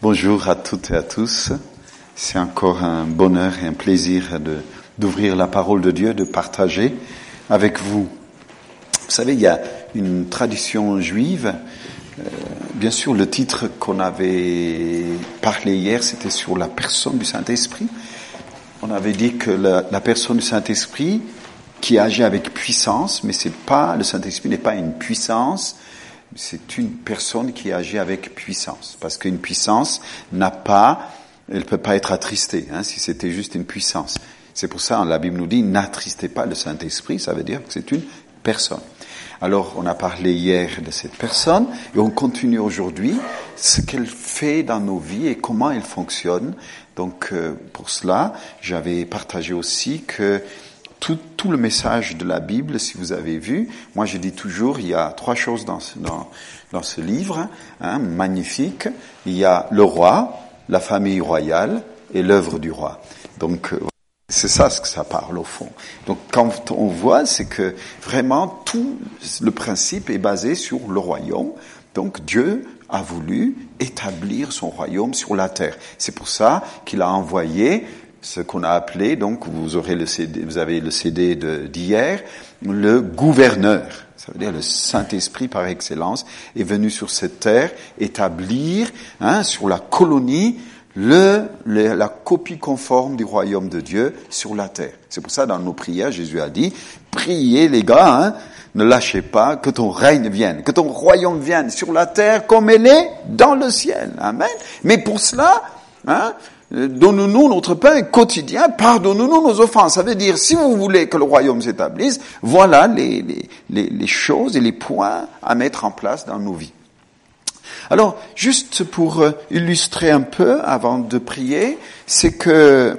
Bonjour à toutes et à tous. C'est encore un bonheur et un plaisir de, d'ouvrir la parole de Dieu, de partager avec vous. Vous savez, il y a une tradition juive. Euh, bien sûr, le titre qu'on avait parlé hier, c'était sur la personne du Saint-Esprit. On avait dit que la, la personne du Saint-Esprit qui agit avec puissance, mais c'est pas le Saint-Esprit n'est pas une puissance, c'est une personne qui agit avec puissance. Parce qu'une puissance n'a pas, elle peut pas être attristée, hein, si c'était juste une puissance. C'est pour ça, la Bible nous dit, n'attristez pas le Saint-Esprit, ça veut dire que c'est une personne. Alors, on a parlé hier de cette personne et on continue aujourd'hui ce qu'elle fait dans nos vies et comment elle fonctionne. Donc, euh, pour cela, j'avais partagé aussi que tout, tout, le message de la Bible, si vous avez vu, moi je dis toujours, il y a trois choses dans ce, dans, dans ce livre, hein, magnifique. Il y a le roi, la famille royale et l'œuvre du roi. Donc c'est ça ce que ça parle au fond. Donc quand on voit, c'est que vraiment tout le principe est basé sur le royaume. Donc Dieu a voulu établir son royaume sur la terre. C'est pour ça qu'il a envoyé ce qu'on a appelé, donc vous aurez le CD, vous avez le CD d'hier, le gouverneur. Ça veut dire le Saint-Esprit par excellence est venu sur cette terre établir hein, sur la colonie le, la copie conforme du royaume de Dieu sur la terre. C'est pour ça dans nos prières, Jésus a dit, priez les gars, hein, ne lâchez pas, que ton règne vienne, que ton royaume vienne sur la terre comme elle est dans le ciel. Amen. Mais pour cela, hein, Donnons-nous notre pain quotidien, pardonnons-nous nos offenses. Ça veut dire, si vous voulez que le royaume s'établisse, voilà les, les, les, choses et les points à mettre en place dans nos vies. Alors, juste pour euh, illustrer un peu avant de prier, c'est que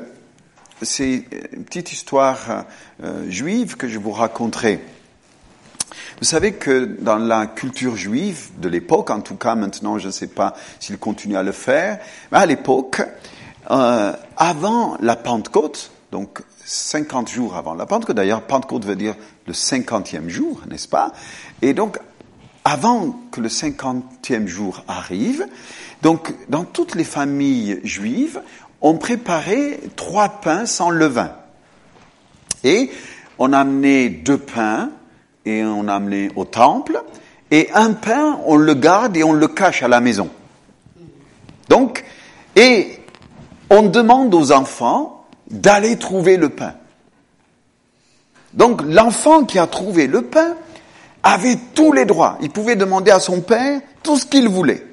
c'est une petite histoire euh, juive que je vous raconterai. Vous savez que dans la culture juive de l'époque, en tout cas maintenant je ne sais pas s'il continue à le faire, mais à l'époque, euh, avant la Pentecôte, donc 50 jours avant la Pentecôte, d'ailleurs Pentecôte veut dire le cinquantième jour, n'est-ce pas? Et donc, avant que le cinquantième jour arrive, donc dans toutes les familles juives, on préparait trois pains sans levain. Et on amenait deux pains et on amenait au temple, et un pain, on le garde et on le cache à la maison. Donc, et on demande aux enfants d'aller trouver le pain. Donc l'enfant qui a trouvé le pain avait tous les droits. Il pouvait demander à son père tout ce qu'il voulait.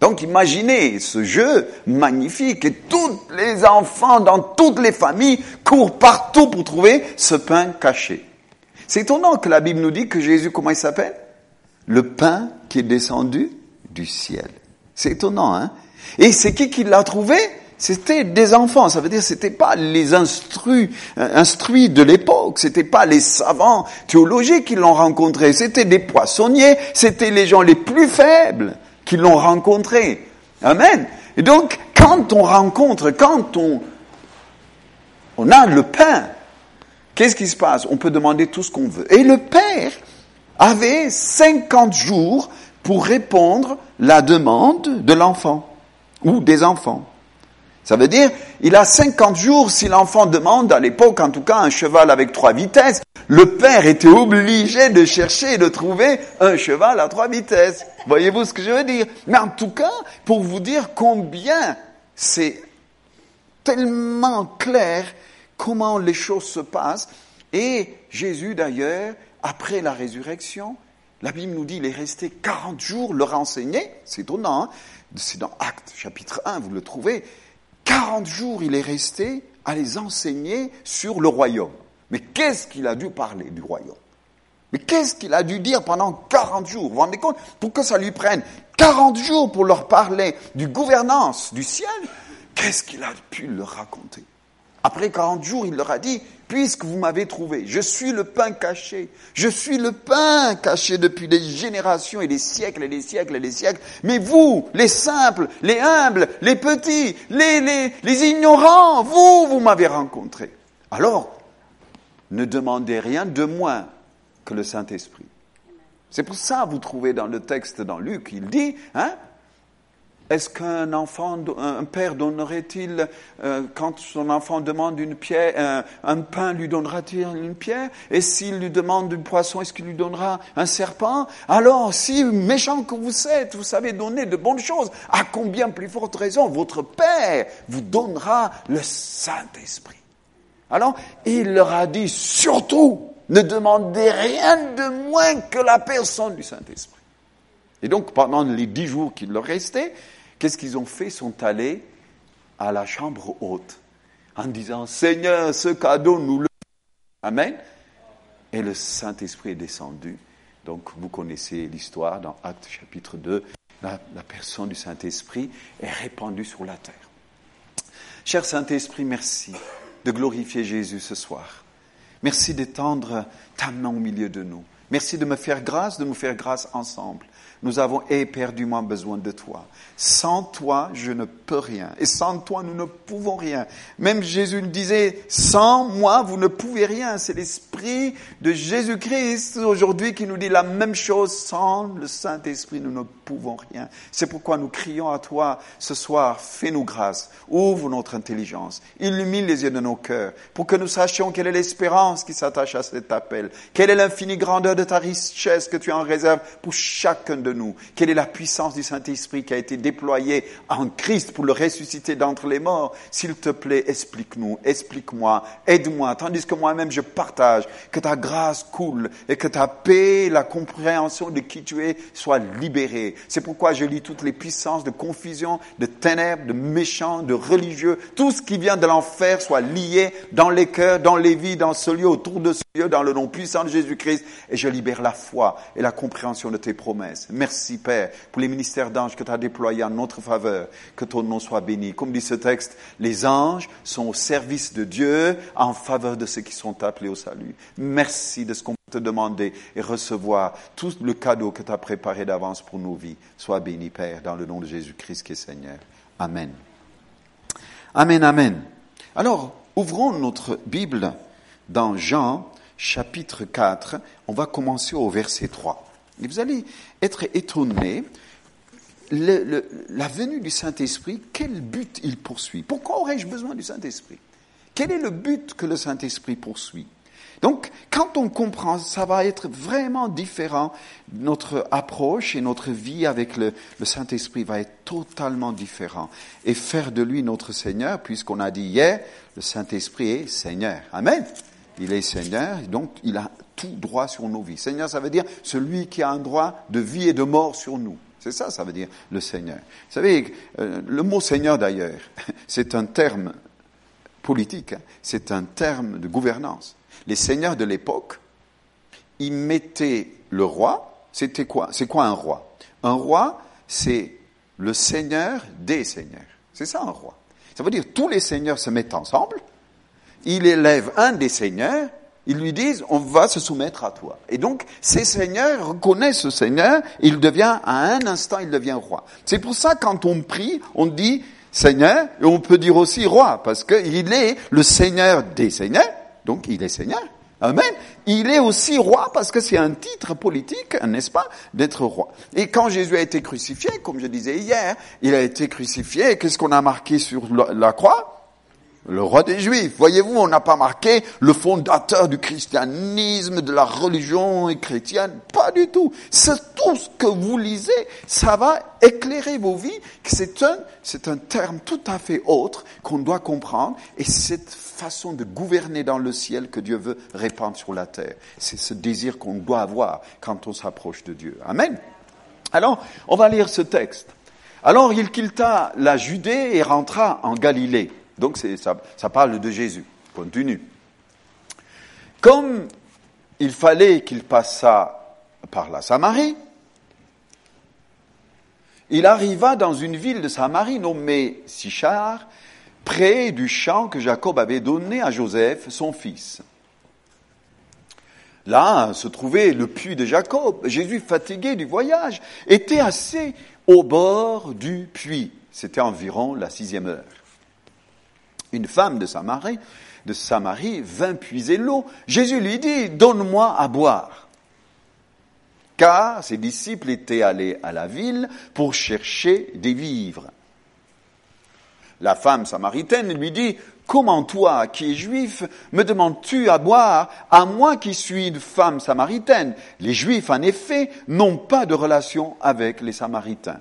Donc imaginez ce jeu magnifique et tous les enfants dans toutes les familles courent partout pour trouver ce pain caché. C'est étonnant que la Bible nous dit que Jésus, comment il s'appelle? Le pain qui est descendu du ciel. C'est étonnant, hein? Et c'est qui qui l'a trouvé C'était des enfants. Ça veut dire c'était pas les instruits, euh, instruits de l'époque. C'était pas les savants théologiques qui l'ont rencontré. C'était des poissonniers. C'était les gens les plus faibles qui l'ont rencontré. Amen. Et donc, quand on rencontre, quand on, on a le pain, qu'est-ce qui se passe? On peut demander tout ce qu'on veut. Et le Père avait 50 jours pour répondre la demande de l'enfant ou des enfants. Ça veut dire, il a 50 jours si l'enfant demande, à l'époque en tout cas, un cheval avec trois vitesses. Le père était obligé de chercher et de trouver un cheval à trois vitesses. Voyez-vous ce que je veux dire? Mais en tout cas, pour vous dire combien c'est tellement clair comment les choses se passent. Et Jésus d'ailleurs, après la résurrection, la Bible nous dit, il est resté 40 jours leur enseigner. C'est étonnant, hein c'est dans Actes chapitre 1, vous le trouvez, 40 jours il est resté à les enseigner sur le royaume. Mais qu'est-ce qu'il a dû parler du royaume? Mais qu'est-ce qu'il a dû dire pendant 40 jours? Vous vous rendez compte? Pour que ça lui prenne 40 jours pour leur parler du gouvernance du ciel, qu'est-ce qu'il a pu leur raconter? Après 40 jours, il leur a dit, puisque vous m'avez trouvé. Je suis le pain caché. Je suis le pain caché depuis des générations et des siècles et des siècles et des siècles. Mais vous, les simples, les humbles, les petits, les, les, les ignorants, vous, vous m'avez rencontré. Alors, ne demandez rien de moins que le Saint-Esprit. C'est pour ça, vous trouvez dans le texte dans Luc, il dit, hein, Est-ce qu'un enfant, un père donnerait-il, euh, quand son enfant demande une pierre, un, pain, lui donnera-t-il une pierre? Et s'il lui demande du poisson, est-ce qu'il lui donnera un serpent? Alors, si méchant que vous êtes, vous savez donner de bonnes choses, à combien plus forte raison votre Père vous donnera le Saint-Esprit? Alors, il leur a dit, surtout, ne demandez rien de moins que la personne du Saint-Esprit. Et donc, pendant les dix jours qu'il leur restait, Qu'est-ce qu'ils ont fait? Ils sont allés à la chambre haute en disant Seigneur, ce cadeau, nous le. Amen. Et le Saint-Esprit est descendu. Donc, vous connaissez l'histoire dans Actes chapitre 2. La, personne du Saint-Esprit est répandue sur la terre. Cher Saint-Esprit, merci de glorifier Jésus ce soir. Merci d'étendre ta main au milieu de nous. Merci de me faire grâce, de nous faire grâce ensemble. Nous avons éperdument besoin de toi. Sans toi, je ne peux rien. Et sans toi, nous ne pouvons rien. Même Jésus le disait, sans moi, vous ne pouvez rien. C'est l'Esprit de Jésus-Christ aujourd'hui qui nous dit la même chose. Sans le Saint-Esprit, nous ne pouvons rien. C'est pourquoi nous crions à toi ce soir, fais-nous grâce. Ouvre notre intelligence. Illumine les yeux de nos cœurs pour que nous sachions quelle est l'espérance qui s'attache à cet appel. Quelle est l'infinie grandeur de ta richesse que tu en réserves pour chacun de Quelle est la puissance du Saint-Esprit qui a été déployée en Christ pour le ressusciter d'entre les morts? S'il te plaît, explique-nous, explique-moi, aide-moi, tandis que moi-même je partage, que ta grâce coule et que ta paix, la compréhension de qui tu es soit libérée. C'est pourquoi je lis toutes les puissances de confusion, de ténèbres, de méchants, de religieux, tout ce qui vient de l'enfer soit lié dans les cœurs, dans les vies, dans ce lieu, autour de ce lieu, dans le nom puissant de Jésus-Christ, et je libère la foi et la compréhension de tes promesses. Merci Père pour les ministères d'anges que tu as déployés en notre faveur. Que ton nom soit béni. Comme dit ce texte, les anges sont au service de Dieu en faveur de ceux qui sont appelés au salut. Merci de ce qu'on peut te demander et recevoir tout le cadeau que tu as préparé d'avance pour nos vies. Sois béni Père dans le nom de Jésus-Christ qui est Seigneur. Amen. Amen, amen. Alors, ouvrons notre Bible dans Jean chapitre 4. On va commencer au verset 3. Et vous allez être étonné, la venue du Saint-Esprit, quel but il poursuit? Pourquoi aurais-je besoin du Saint-Esprit? Quel est le but que le Saint-Esprit poursuit? Donc, quand on comprend, ça va être vraiment différent. Notre approche et notre vie avec le, Saint-Esprit va être totalement différent. Et faire de lui notre Seigneur, puisqu'on a dit hier, le Saint-Esprit est Seigneur. Amen. Il est Seigneur, donc il a tout droit sur nos vies. Seigneur, ça veut dire celui qui a un droit de vie et de mort sur nous. C'est ça, ça veut dire le Seigneur. Vous savez, euh, le mot Seigneur d'ailleurs, c'est un terme politique, hein. c'est un terme de gouvernance. Les seigneurs de l'époque, ils mettaient le roi, c'était quoi? C'est quoi un roi? Un roi, c'est le seigneur des seigneurs. C'est ça un roi. Ça veut dire tous les seigneurs se mettent ensemble, il élève un des seigneurs ils lui disent, on va se soumettre à toi. Et donc, ces seigneurs reconnaissent ce seigneur, il devient, à un instant, il devient roi. C'est pour ça, quand on prie, on dit seigneur, et on peut dire aussi roi, parce qu'il est le seigneur des seigneurs, donc il est seigneur. Amen. Il est aussi roi parce que c'est un titre politique, n'est-ce pas, d'être roi. Et quand Jésus a été crucifié, comme je disais hier, il a été crucifié, qu'est-ce qu'on a marqué sur la croix? Le roi des Juifs. Voyez-vous, on n'a pas marqué le fondateur du christianisme, de la religion chrétienne. Pas du tout. C'est tout ce que vous lisez. Ça va éclairer vos vies. C'est un, c'est un terme tout à fait autre qu'on doit comprendre. Et cette façon de gouverner dans le ciel que Dieu veut répandre sur la terre. C'est ce désir qu'on doit avoir quand on s'approche de Dieu. Amen. Alors, on va lire ce texte. Alors il quitta la Judée et rentra en Galilée donc ça, parle de Jésus. Continue. Comme il fallait qu'il passât par la Samarie, il arriva dans une ville de Samarie nommée Sichar, près du champ que Jacob avait donné à Joseph, son fils. Là se trouvait le puits de Jacob. Jésus, fatigué du voyage, était assis au bord du puits. C'était environ la sixième heure une femme de Samarie, de Samarie vint puiser l'eau. Jésus lui dit, donne-moi à boire. car ses disciples étaient allés à la ville pour chercher des vivres. La femme samaritaine lui dit, Comment toi, qui es juif, me demandes-tu à boire, à moi qui suis une femme samaritaine? Les juifs, en effet, n'ont pas de relation avec les samaritains.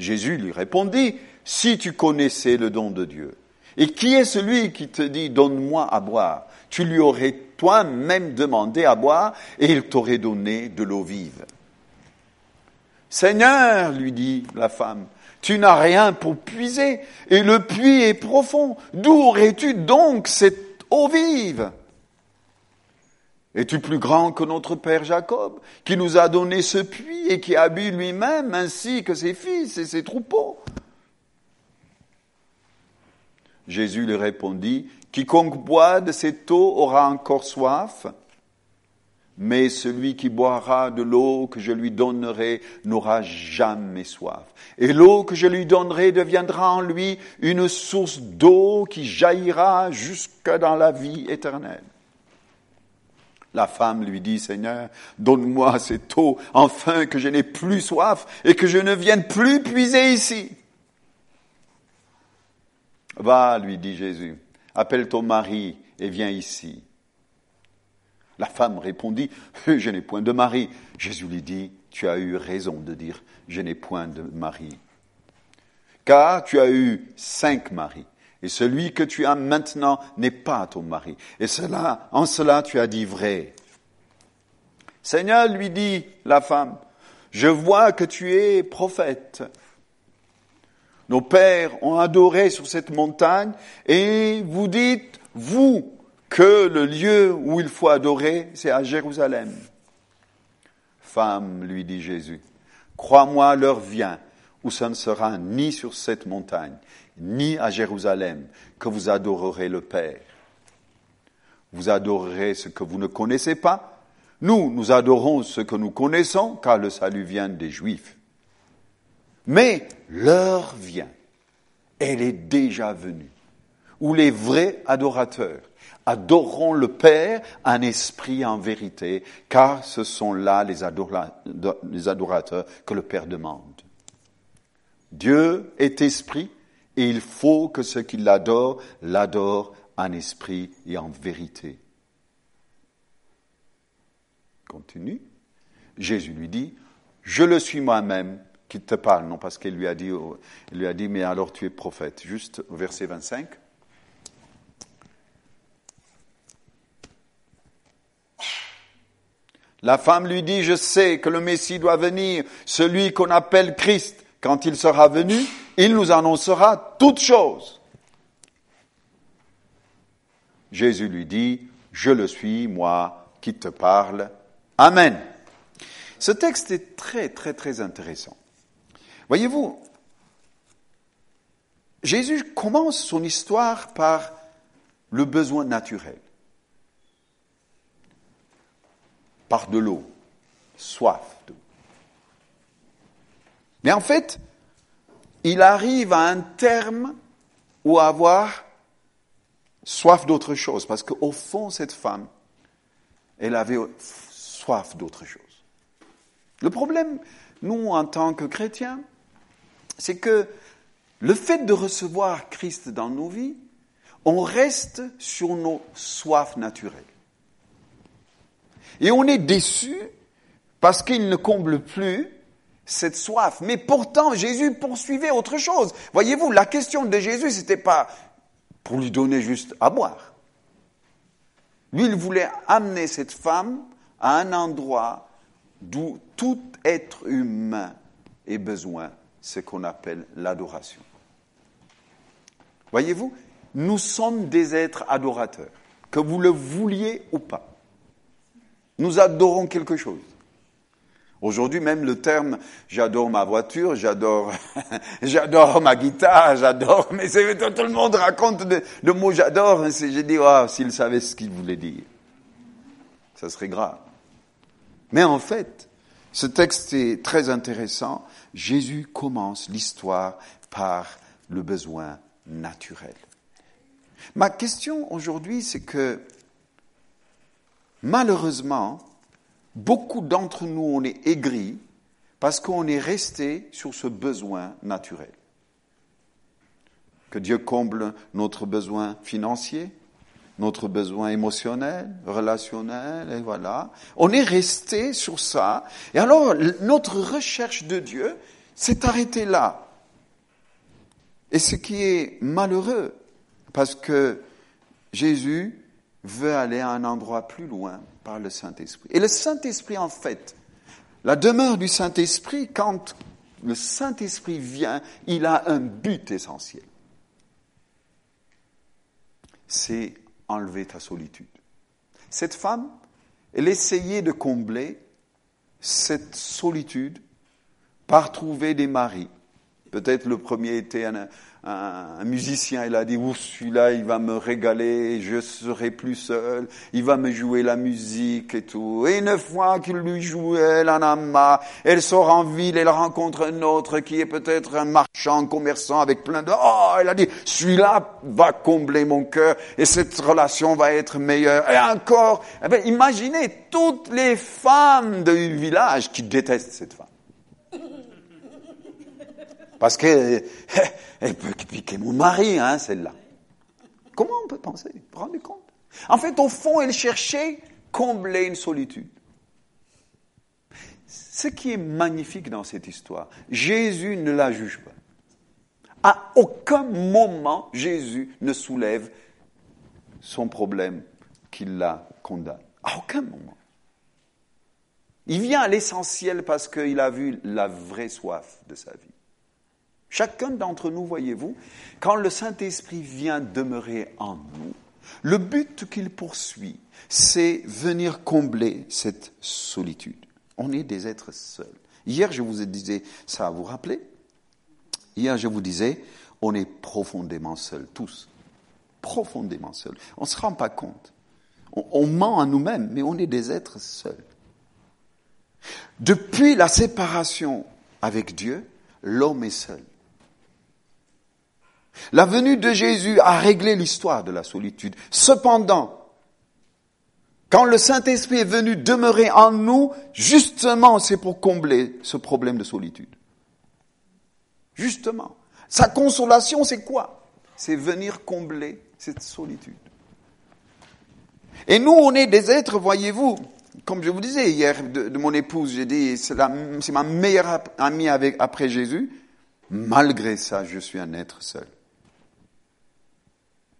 Jésus lui répondit, Si tu connaissais le don de Dieu, et qui est celui qui te dit, Donne-moi à boire? Tu lui aurais toi-même demandé à boire, et il t'aurait donné de l'eau vive. Seigneur, lui dit la femme, tu n'as rien pour puiser, et le puits est profond. D'où aurais-tu donc cette eau vive? Es-tu plus grand que notre père Jacob, qui nous a donné ce puits et qui a bu lui-même, ainsi que ses fils et ses troupeaux? Jésus lui répondit, Quiconque boit de cette eau aura encore soif, mais celui qui boira de l'eau que je lui donnerai n'aura jamais soif. Et l'eau que je lui donnerai deviendra en lui une source d'eau qui jaillira jusque dans la vie éternelle. La femme lui dit, Seigneur, donne-moi cette eau, enfin que je n'ai plus soif et que je ne vienne plus puiser ici. Va, lui dit Jésus, appelle ton mari et viens ici. La femme répondit, Je n'ai point de mari. Jésus lui dit, Tu as eu raison de dire, Je n'ai point de mari. Car tu as eu cinq maris, et celui que tu as maintenant n'est pas ton mari. Et cela, en cela tu as dit vrai. Seigneur, lui dit la femme, je vois que tu es prophète. Nos pères ont adoré sur cette montagne, et vous dites, vous, que le lieu où il faut adorer, c'est à Jérusalem. Femme, lui dit Jésus, crois-moi, l'heure vient où ce ne sera ni sur cette montagne, ni à Jérusalem que vous adorerez le Père. Vous adorerez ce que vous ne connaissez pas. Nous, nous adorons ce que nous connaissons, car le salut vient des Juifs. Mais l'heure vient, elle est déjà venue, où les vrais adorateurs adoreront le Père en esprit et en vérité, car ce sont là les, adorateurs que le Père demande. Dieu est esprit et il faut que ceux qui l'adorent l'adorent en esprit et en vérité. Continue. Jésus lui dit, je le suis moi-même qui te parle, non parce qu'il lui a dit, lui a dit, mais alors tu es prophète. Juste au verset 25. La femme lui dit, je sais que le Messie doit venir, celui qu'on appelle Christ. Quand il sera venu, il nous annoncera toutes choses. Jésus lui dit, je le suis, moi qui te parle. Amen. Ce texte est très, très, très intéressant. Voyez-vous, Jésus commence son histoire par le besoin naturel. par de l'eau, soif d'eau. Mais en fait, il arrive à un terme où avoir soif d'autre chose, parce qu'au fond, cette femme, elle avait soif d'autre chose. Le problème, nous, en tant que chrétiens, c'est que le fait de recevoir Christ dans nos vies, on reste sur nos soifs naturelles. Et on est déçu parce qu'il ne comble plus cette soif. Mais pourtant, Jésus poursuivait autre chose. Voyez-vous, la question de Jésus, c'était pas pour lui donner juste à boire. Lui, il voulait amener cette femme à un endroit d'où tout être humain ait besoin, ce qu'on appelle l'adoration. Voyez-vous, nous sommes des êtres adorateurs, que vous le vouliez ou pas. Nous adorons quelque chose. Aujourd'hui, même le terme j'adore ma voiture, j'adore, j'adore ma guitare, j'adore, mais tout le monde raconte le mot j'adore. J'ai dit, oh, s'il savait ce qu'il voulait dire, ça serait grave. Mais en fait, ce texte est très intéressant. Jésus commence l'histoire par le besoin naturel. Ma question aujourd'hui, c'est que Malheureusement, beaucoup d'entre nous, on est aigris parce qu'on est resté sur ce besoin naturel. Que Dieu comble notre besoin financier, notre besoin émotionnel, relationnel, et voilà. On est resté sur ça. Et alors, notre recherche de Dieu s'est arrêtée là. Et ce qui est malheureux, parce que Jésus veut aller à un endroit plus loin par le Saint-Esprit. Et le Saint-Esprit, en fait, la demeure du Saint-Esprit, quand le Saint-Esprit vient, il a un but essentiel. C'est enlever ta solitude. Cette femme, elle essayait de combler cette solitude par trouver des maris. Peut-être le premier était un, un, musicien, il a dit, ouf, celui-là, il va me régaler, je serai plus seul, il va me jouer la musique et tout. Et une fois qu'il lui jouait l'anama, elle sort en ville, elle rencontre un autre qui est peut-être un marchand, commerçant avec plein de... Oh, elle a dit, celui-là va combler mon cœur et cette relation va être meilleure. Et encore, eh bien, imaginez toutes les femmes du village qui détestent cette femme. Parce qu'elle peut piquer mon mari, hein, celle-là. Comment on peut penser? Vous vous rendez compte? En fait, au fond, elle cherchait combler une solitude. Ce qui est magnifique dans cette histoire, Jésus ne la juge pas. À aucun moment, Jésus ne soulève son problème qu'il la condamne. À aucun moment. Il vient à l'essentiel parce qu'il a vu la vraie soif de sa vie. Chacun d'entre nous, voyez-vous, quand le Saint-Esprit vient demeurer en nous, le but qu'il poursuit, c'est venir combler cette solitude. On est des êtres seuls. Hier, je vous disais ça, vous vous rappelez Hier, je vous disais, on est profondément seuls, tous. Profondément seuls. On ne se rend pas compte. On, on ment à nous-mêmes, mais on est des êtres seuls. Depuis la séparation avec Dieu, l'homme est seul. La venue de Jésus a réglé l'histoire de la solitude. Cependant, quand le Saint-Esprit est venu demeurer en nous, justement, c'est pour combler ce problème de solitude. Justement. Sa consolation, c'est quoi? C'est venir combler cette solitude. Et nous, on est des êtres, voyez-vous, comme je vous disais hier de, mon épouse, j'ai dit, c'est ma meilleure amie après Jésus. Malgré ça, je suis un être seul.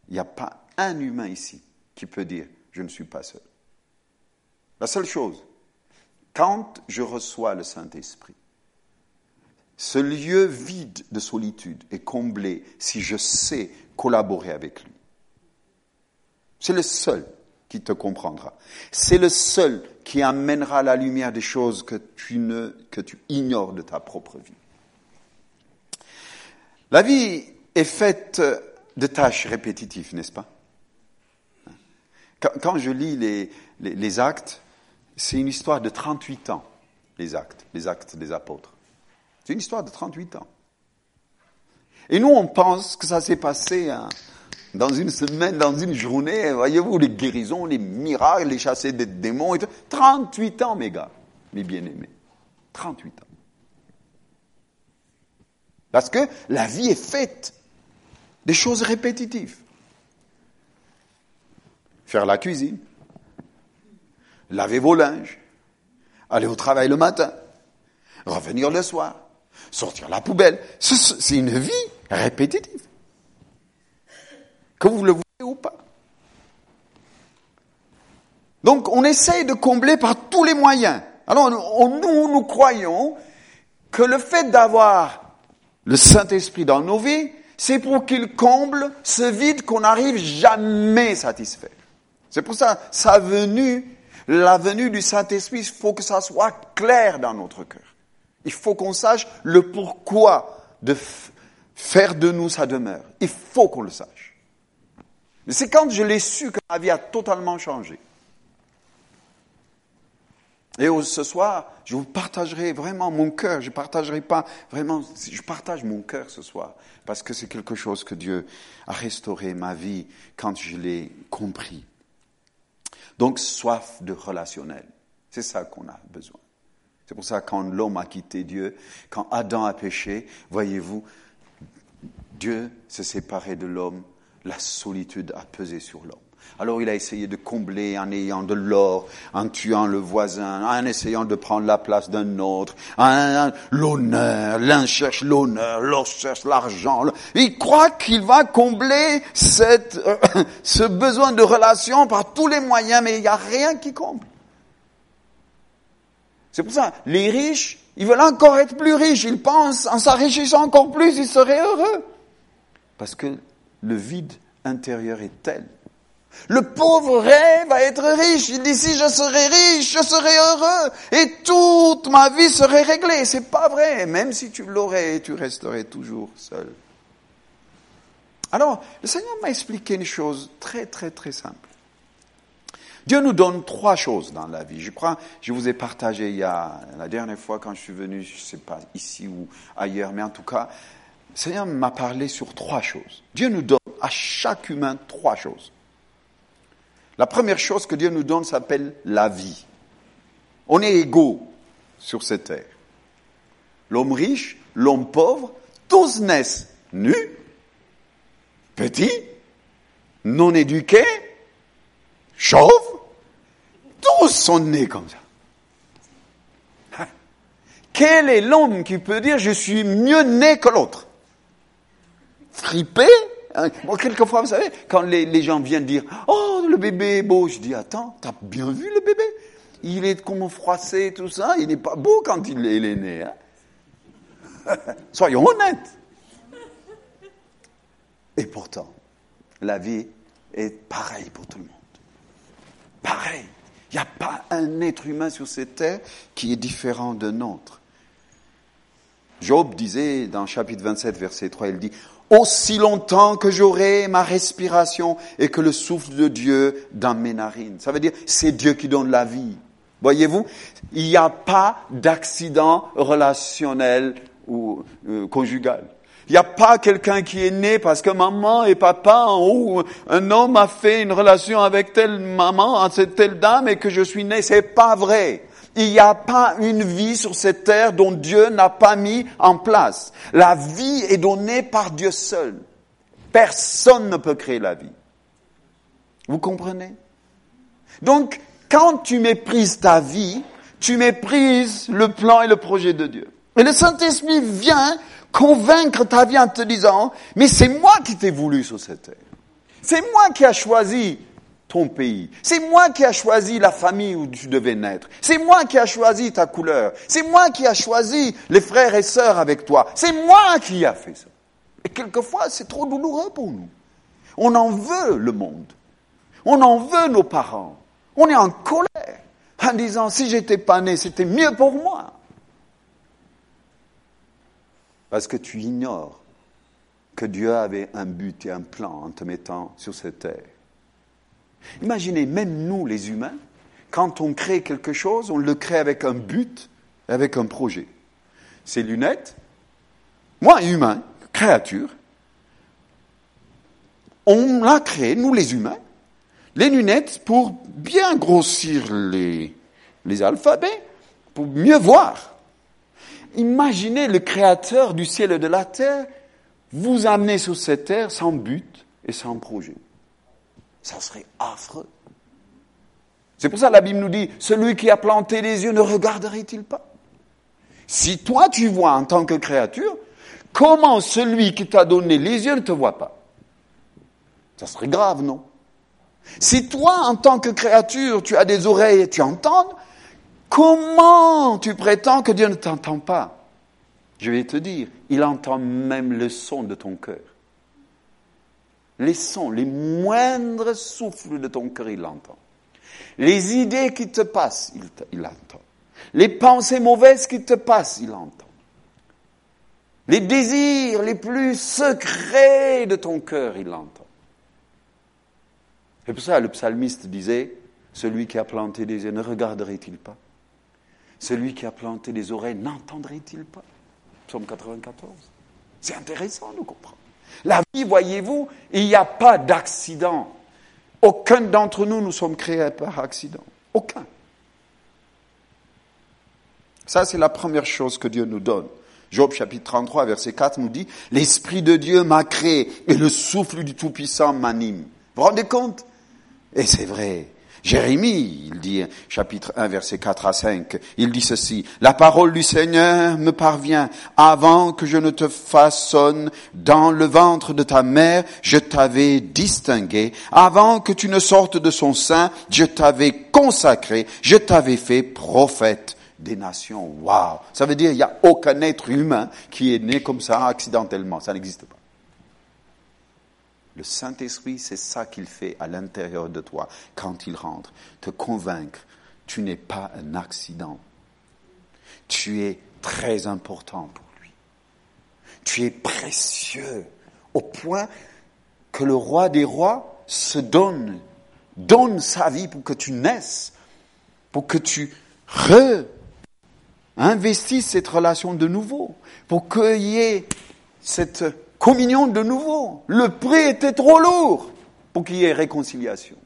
Il n'y a pas un humain ici qui peut dire je ne suis pas seul. La seule chose, quand je reçois le Saint-Esprit, ce lieu vide de solitude est comblé si je sais collaborer avec lui. C'est le seul qui te comprendra. C'est le seul qui amènera la lumière des choses que tu, ne, que tu ignores de ta propre vie. La vie est faite de tâches répétitives, n'est-ce pas? Quand, je lis les, actes, c'est une histoire de 38 ans, les actes, les actes des apôtres. C'est une histoire de 38 ans. Et nous, on pense que ça s'est passé hein, dans une semaine, dans une journée. Voyez-vous, les guérisons, les miracles, les chasser des démons. Et tout. 38 ans, mes gars, mes bien-aimés. 38 ans. Parce que la vie est faite des choses répétitives. Faire la cuisine, laver vos linges, aller au travail le matin, revenir le soir, sortir la poubelle. C'est une vie répétitive. Que vous le voulez ou pas. Donc on essaye de combler par tous les moyens. Alors nous, nous croyons que le fait d'avoir le Saint-Esprit dans nos vies, c'est pour qu'il comble ce vide qu'on n'arrive jamais satisfaire. C'est pour ça, sa venue, la venue du Saint-Esprit, il faut que ça soit clair dans notre cœur. Il faut qu'on sache le pourquoi de faire de nous sa demeure. Il faut qu'on le sache. C'est quand je l'ai su que ma vie a totalement changé. Et ce soir, je vous partagerai vraiment mon cœur. Je partagerai pas vraiment, je partage mon cœur ce soir parce que c'est quelque chose que Dieu a restauré ma vie quand je l'ai compris. Donc, soif de relationnel. C'est ça qu'on a besoin. C'est pour ça que quand l'homme a quitté Dieu, quand Adam a péché, voyez-vous, Dieu s'est séparé de l'homme, la solitude a pesé sur l'homme. Alors il a essayé de combler en ayant de l'or, en tuant le voisin, en essayant de prendre la place d'un autre, l'honneur, l'un cherche l'honneur, l'autre cherche l'argent. Il croit qu'il va combler euh, ce besoin de relation par tous les moyens, mais il n'y a rien qui comble. C'est pour ça, les riches, ils veulent encore être plus riches. Ils pensent, en s'enrichissant encore plus, ils seraient heureux. Parce que le vide intérieur est tel le pauvre rêve à être riche. Il dit si je serais riche, je serais heureux et toute ma vie serait réglée. C'est pas vrai. Même si tu l'aurais, tu resterais toujours seul. Alors, le Seigneur m'a expliqué une chose très très très simple. Dieu nous donne trois choses dans la vie. Je crois, je vous ai partagé il la dernière fois quand je suis venu, je sais pas ici ou ailleurs, mais en tout cas, le Seigneur m'a parlé sur trois choses. Dieu nous donne à chaque humain trois choses. La première chose que Dieu nous donne s'appelle la vie. On est égaux sur cette terre. L'homme riche, l'homme pauvre, tous naissent nus, petits, non éduqués, chauves, tous sont nés comme ça. Hein? Quel est l'homme qui peut dire je suis mieux né que l'autre? Fripé Hein? quelquefois, vous savez, quand les, gens viennent dire Oh, le bébé est beau, je dis Attends, t'as bien vu le bébé? Il est comme froissé, tout ça. Il n'est pas beau quand il est, né. Hein? Soyons honnêtes. Et pourtant, la vie est pareille pour tout le monde. Pareil. Il n'y a pas un être humain sur cette terre qui est différent d'un autre. Job disait dans chapitre 27, verset 3, il dit, aussi longtemps que j'aurai ma respiration et que le souffle de Dieu dans mes narines. Ça veut dire, c'est Dieu qui donne la vie. Voyez-vous, il n'y a pas d'accident relationnel ou euh, conjugal. Il n'y a pas quelqu'un qui est né parce que maman et papa ou un homme a fait une relation avec telle maman, telle dame et que je suis né. C'est pas vrai. Il n'y a pas une vie sur cette terre dont Dieu n'a pas mis en place. La vie est donnée par Dieu seul. Personne ne peut créer la vie. Vous comprenez? Donc, quand tu méprises ta vie, tu méprises le plan et le projet de Dieu. Et le Saint-Esprit vient convaincre ta vie en te disant, mais c'est moi qui t'ai voulu sur cette terre. C'est moi qui ai choisi C'est moi qui ai choisi la famille où tu devais naître. C'est moi qui ai choisi ta couleur. C'est moi qui ai choisi les frères et sœurs avec toi. C'est moi qui ai fait ça. Et quelquefois, c'est trop douloureux pour nous. On en veut le monde. On en veut nos parents. On est en colère en disant, si j'étais pas né, c'était mieux pour moi. Parce que tu ignores que Dieu avait un but et un plan en te mettant sur cette terre. Imaginez, même nous, les humains, quand on crée quelque chose, on le crée avec un but, avec un projet. Ces lunettes, moi, humain, créature, on l'a créé, nous les humains, les lunettes pour bien grossir les, les alphabets, pour mieux voir. Imaginez le créateur du ciel et de la terre vous amener sur cette terre sans but et sans projet ça serait affreux. C'est pour ça que la Bible nous dit, celui qui a planté les yeux ne regarderait-il pas? Si toi tu vois en tant que créature, comment celui qui t'a donné les yeux ne te voit pas? Ça serait grave, non? Si toi, en tant que créature, tu as des oreilles et tu entends, comment tu prétends que Dieu ne t'entend pas? Je vais te dire, il entend même le son de ton cœur. Les sons, les moindres souffles de ton cœur, il l'entend. Les idées qui te passent, il, il l'entend. Les pensées mauvaises qui te passent, il entend. Les désirs les plus secrets de ton cœur, il l'entend. C'est pour ça le psalmiste disait, celui qui a planté des yeux ne regarderait-il pas? Celui qui a planté des oreilles n'entendrait-il pas? Psaume 94. C'est intéressant de comprendre. La vie, voyez-vous, il n'y a pas d'accident. Aucun d'entre nous, nous sommes créés par accident. Aucun. Ça, c'est la première chose que Dieu nous donne. Job chapitre 33, verset 4 nous dit, L'Esprit de Dieu m'a créé et le souffle du Tout-Puissant m'anime. Vous vous rendez compte? Et c'est vrai. Jérémie, il dit, chapitre 1, verset 4 à 5, il dit ceci, La parole du Seigneur me parvient, avant que je ne te façonne dans le ventre de ta mère, je t'avais distingué, avant que tu ne sortes de son sein, je t'avais consacré, je t'avais fait prophète des nations. Waouh Ça veut dire il n'y a aucun être humain qui est né comme ça accidentellement. Ça n'existe pas. Le Saint-Esprit, c'est ça qu'il fait à l'intérieur de toi quand il rentre. Te convaincre, tu n'es pas un accident. Tu es très important pour lui. Tu es précieux au point que le roi des rois se donne, donne sa vie pour que tu naisses, pour que tu re investisses cette relation de nouveau, pour qu'il y ait cette communion de nouveau. Le prix était trop lourd pour qu'il y ait réconciliation.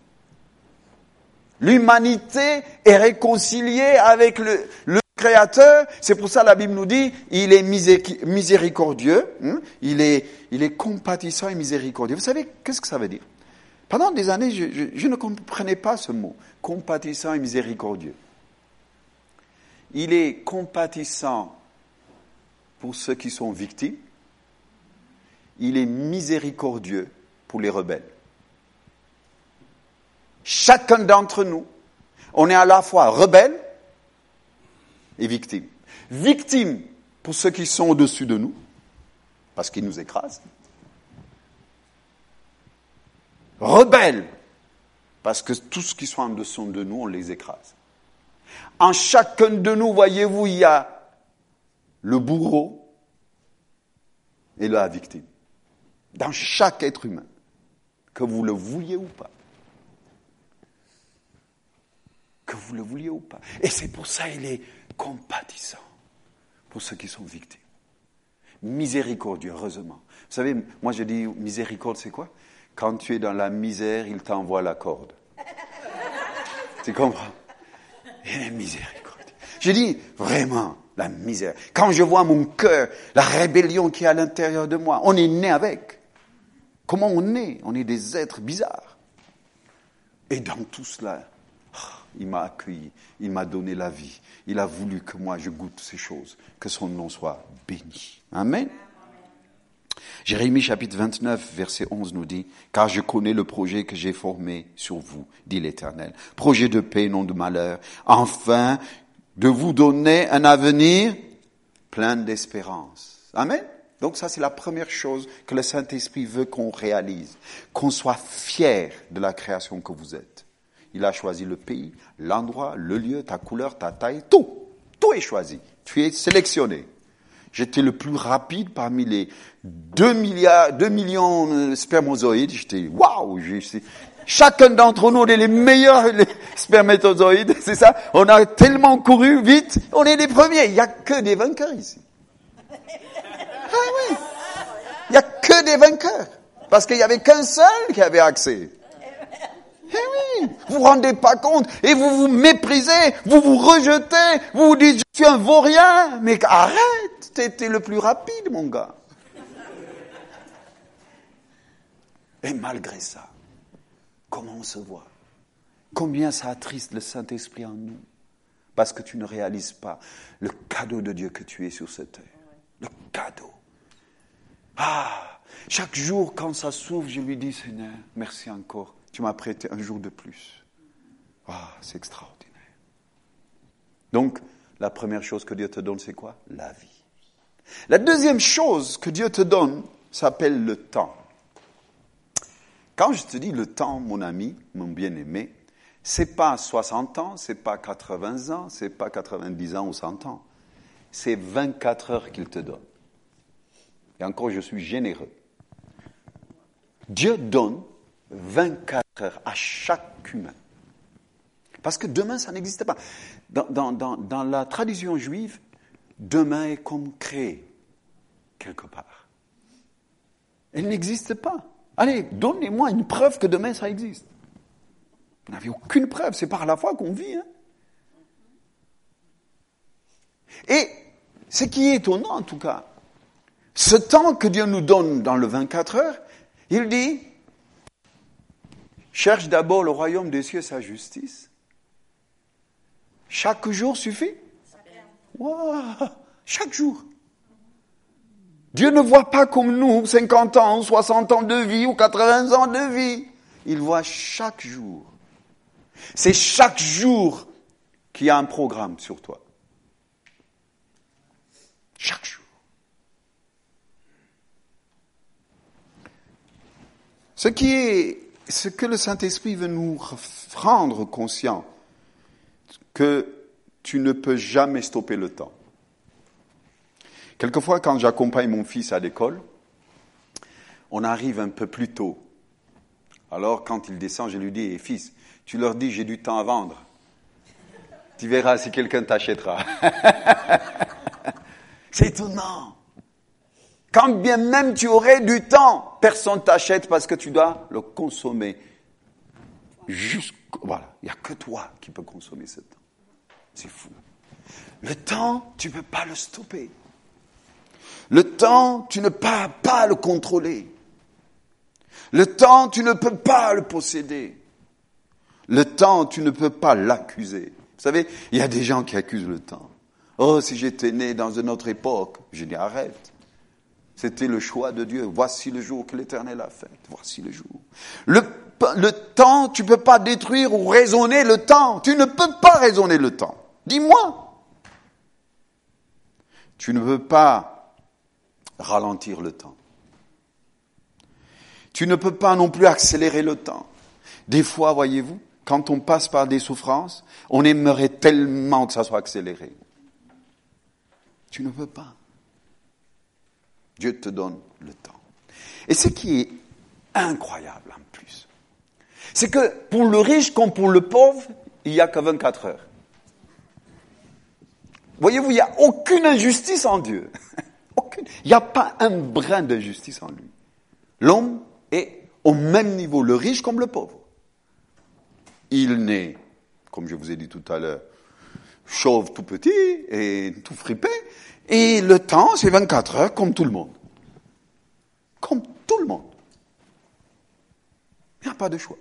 L'humanité est réconciliée avec le, Créateur. C'est pour ça la Bible nous dit, il est miséricordieux, hein. il, est, compatissant et miséricordieux. Vous savez, qu'est-ce que ça veut dire? Pendant des années, je ne comprenais pas ce mot, compatissant et miséricordieux. Il est compatissant pour ceux qui sont victimes il est miséricordieux pour les rebelles. Chacun d'entre nous, on est à la fois rebelle et victime. Victime pour ceux qui sont au-dessus de nous, parce qu'ils nous écrasent. Rebelle, parce que tous ceux qui sont en dessous de nous, on les écrase. En chacun de nous, voyez-vous, il y a le bourreau et la victime dans chaque être humain, que vous le vouliez ou pas. Que vous le vouliez ou pas. Et c'est pour ça qu'il est compatissant pour ceux qui sont victimes. Miséricordieux, heureusement. Vous savez, moi je dis miséricorde, c'est quoi? Quand tu es dans la misère, il t'envoie la corde. Tu comprends? Il est miséricordieux. Je dis vraiment la misère. Quand je vois mon cœur, la rébellion qui est à l'intérieur de moi, on est né avec. Comment on est? On est des êtres bizarres. Et dans tout cela, ah, il m'a accueilli, il m'a donné la vie, il a voulu que moi je goûte ces choses, que son nom soit béni. Amen. Jérémie chapitre 29, verset 11 nous dit, Car je connais le projet que j'ai formé sur vous, dit l'Éternel. Projet de paix, non de malheur, enfin de vous donner un avenir plein d'espérance. Amen. Donc ça, c'est la première chose que le Saint-Esprit veut qu'on réalise, qu'on soit fier de la création que vous êtes. Il a choisi le pays, l'endroit, le lieu, ta couleur, ta taille, tout. Tout est choisi. Tu es sélectionné. J'étais le plus rapide parmi les 2 milliards, 2 millions de spermozoïdes. J'étais, waouh, chacun d'entre nous, on est les meilleurs spermatozoïdes, c'est ça? On a tellement couru vite, on est les premiers. Il n'y a que des vainqueurs ici. Ah oui. Il n'y a que des vainqueurs. Parce qu'il n'y avait qu'un seul qui avait accès. Eh oui, vous vous rendez pas compte et vous vous méprisez, vous vous rejetez, vous vous dites je suis un vaurien, mais arrête, t'étais le plus rapide mon gars. Et malgré ça, comment on se voit? Combien ça attriste le Saint-Esprit en nous? Parce que tu ne réalises pas le cadeau de Dieu que tu es sur cette terre. Le cadeau. Ah, chaque jour quand ça s'ouvre, je lui dis Seigneur, merci encore. Tu m'as prêté un jour de plus. Ah, c'est extraordinaire. Donc, la première chose que Dieu te donne, c'est quoi? La vie. La deuxième chose que Dieu te donne s'appelle le temps. Quand je te dis le temps, mon ami, mon bien-aimé, c'est pas 60 ans, c'est pas 80 ans, c'est pas 90 ans ou 100 ans. C'est 24 heures qu'il te donne. Et encore, je suis généreux. Dieu donne 24 heures à chaque humain. Parce que demain, ça n'existe pas. Dans, la tradition juive, demain est comme créé quelque part. Elle n'existe pas. Allez, donnez-moi une preuve que demain ça existe. Vous n'avez aucune preuve, c'est par la foi qu'on vit. Hein. Et ce qui est étonnant en tout cas, ce temps que Dieu nous donne dans le 24 heures, il dit, cherche d'abord le royaume des cieux sa justice. Chaque jour suffit Chaque jour. Dieu ne voit pas comme nous 50 ans, 60 ans de vie ou 80 ans de vie. Il voit chaque jour. C'est chaque jour qu'il y a un programme sur toi. Chaque jour. Ce qui est, ce que le Saint-Esprit veut nous rendre conscient, que tu ne peux jamais stopper le temps. Quelquefois, quand j'accompagne mon fils à l'école, on arrive un peu plus tôt. Alors, quand il descend, je lui dis, fils, tu leur dis, j'ai du temps à vendre. Tu verras si quelqu'un t'achètera. C'est étonnant. Quand bien même tu aurais du temps, personne t'achète parce que tu dois le consommer. voilà, il n'y a que toi qui peux consommer ce temps. C'est fou. Le temps, tu ne peux pas le stopper. Le temps, tu ne peux pas le contrôler. Le temps, tu ne peux pas le posséder. Le temps, tu ne peux pas l'accuser. Vous savez, il y a des gens qui accusent le temps. Oh, si j'étais né dans une autre époque, je dis arrête. C'était le choix de Dieu. Voici le jour que l'Éternel a fait. Voici le jour. Le, temps, tu peux pas détruire ou raisonner le temps. Tu ne peux pas raisonner le temps. Dis-moi. Tu ne peux pas ralentir le temps. Tu ne peux pas non plus accélérer le temps. Des fois, voyez-vous, quand on passe par des souffrances, on aimerait tellement que ça soit accéléré. Tu ne peux pas. Dieu te donne le temps. Et ce qui est incroyable en plus, c'est que pour le riche comme pour le pauvre, il n'y a que 24 heures. Voyez-vous, il n'y a aucune injustice en Dieu. Il n'y a pas un brin d'injustice en lui. L'homme est au même niveau, le riche comme le pauvre. Il naît, comme je vous ai dit tout à l'heure, chauve tout petit et tout fripé, et le temps, c'est 24 heures comme tout le monde. Comme tout le monde. Il n'y a pas de choix.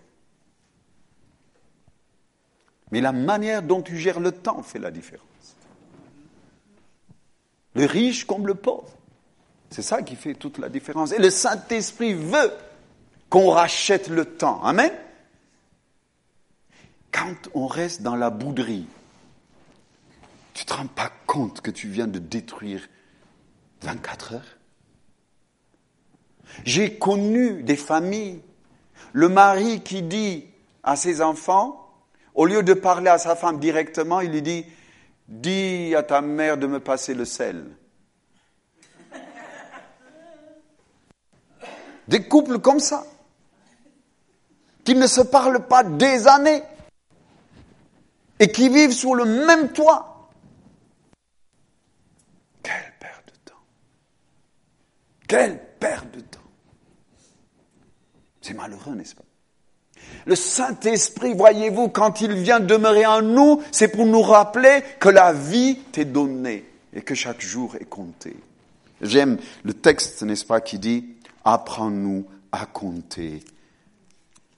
Mais la manière dont tu gères le temps fait la différence. Le riche comme le pauvre. C'est ça qui fait toute la différence. Et le Saint-Esprit veut qu'on rachète le temps. Amen. Quand on reste dans la bouderie, tu te rends pas compte que tu viens de détruire 24 heures? J'ai connu des familles, le mari qui dit à ses enfants, au lieu de parler à sa femme directement, il lui dit, dis à ta mère de me passer le sel. Des couples comme ça, qui ne se parlent pas des années et qui vivent sous le même toit. Quelle perte de temps. C'est malheureux, n'est-ce pas? Le Saint-Esprit, voyez-vous, quand il vient demeurer en nous, c'est pour nous rappeler que la vie t'est donnée et que chaque jour est compté. J'aime le texte, n'est-ce pas, qui dit, apprends-nous à compter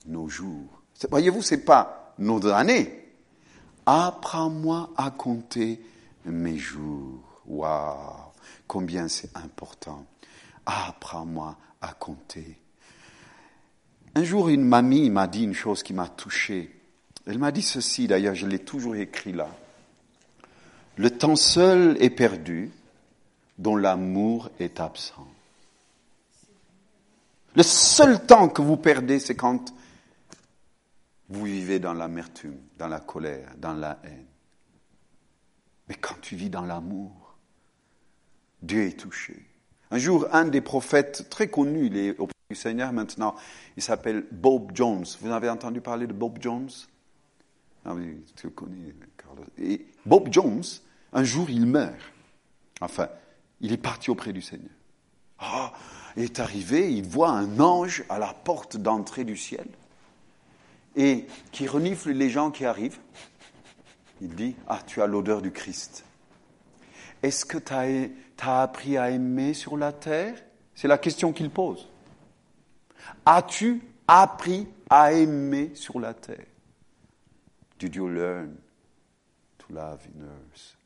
nos jours. Voyez-vous, c'est pas nos années. Apprends-moi à compter mes jours. Waouh, combien c'est important apprends-moi à compter. Un jour, une mamie m'a dit une chose qui m'a touché. Elle m'a dit ceci, d'ailleurs, je l'ai toujours écrit là. Le temps seul est perdu, dont l'amour est absent. Le seul temps que vous perdez, c'est quand vous vivez dans l'amertume, dans la colère, dans la haine. Mais quand tu vis dans l'amour, Dieu est touché. Un jour, un des prophètes très connus, il est auprès du Seigneur maintenant, il s'appelle Bob Jones. Vous avez entendu parler de Bob Jones? Tu le connais. Et Bob Jones, un jour, il meurt. Enfin, il est parti auprès du Seigneur. Ah, il est arrivé, il voit un ange à la porte d'entrée du ciel et qui renifle les gens qui arrivent. Il dit, ah, tu as l'odeur du Christ. est-ce que tu as, appris à aimer sur la terre? C'est la question qu'il pose. As-tu appris à aimer sur la terre? Did you learn to love in earth?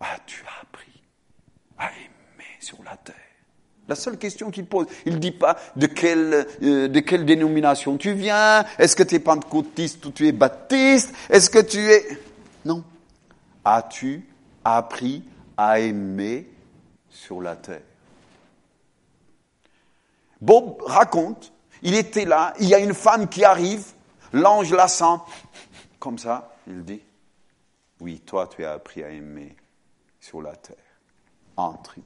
As-tu appris à aimer sur la terre? La seule question qu'il pose. Il ne dit pas de quelle, euh, de quelle dénomination tu viens, est-ce que tu es pentecôtiste ou tu es baptiste, est-ce que tu es... Non. As-tu appris à aimer sur la terre Bob raconte, il était là, il y a une femme qui arrive, l'ange la sent, comme ça, il dit, oui, toi tu as appris à aimer sur la terre. Entre,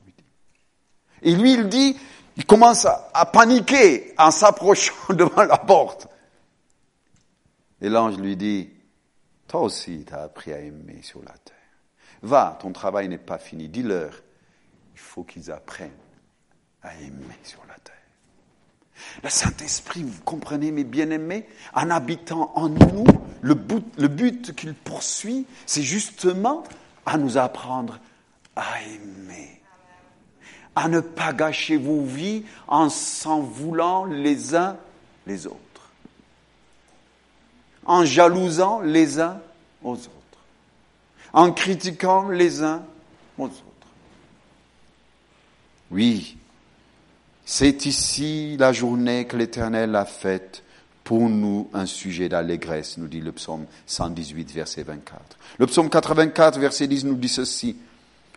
et lui, il dit, il commence à, paniquer en s'approchant devant la porte. Et l'ange lui dit, toi aussi, tu as appris à aimer sur la terre. Va, ton travail n'est pas fini. Dis-leur, il faut qu'ils apprennent à aimer sur la terre. Le Saint-Esprit, vous comprenez, mes bien-aimés, en habitant en nous, le but, qu'il poursuit, c'est justement à nous apprendre à aimer à ne pas gâcher vos vies en s'en voulant les uns les autres, en jalousant les uns aux autres, en critiquant les uns aux autres. Oui, c'est ici la journée que l'Éternel a faite pour nous un sujet d'allégresse, nous dit le psaume 118, verset 24. Le psaume 84, verset 10 nous dit ceci.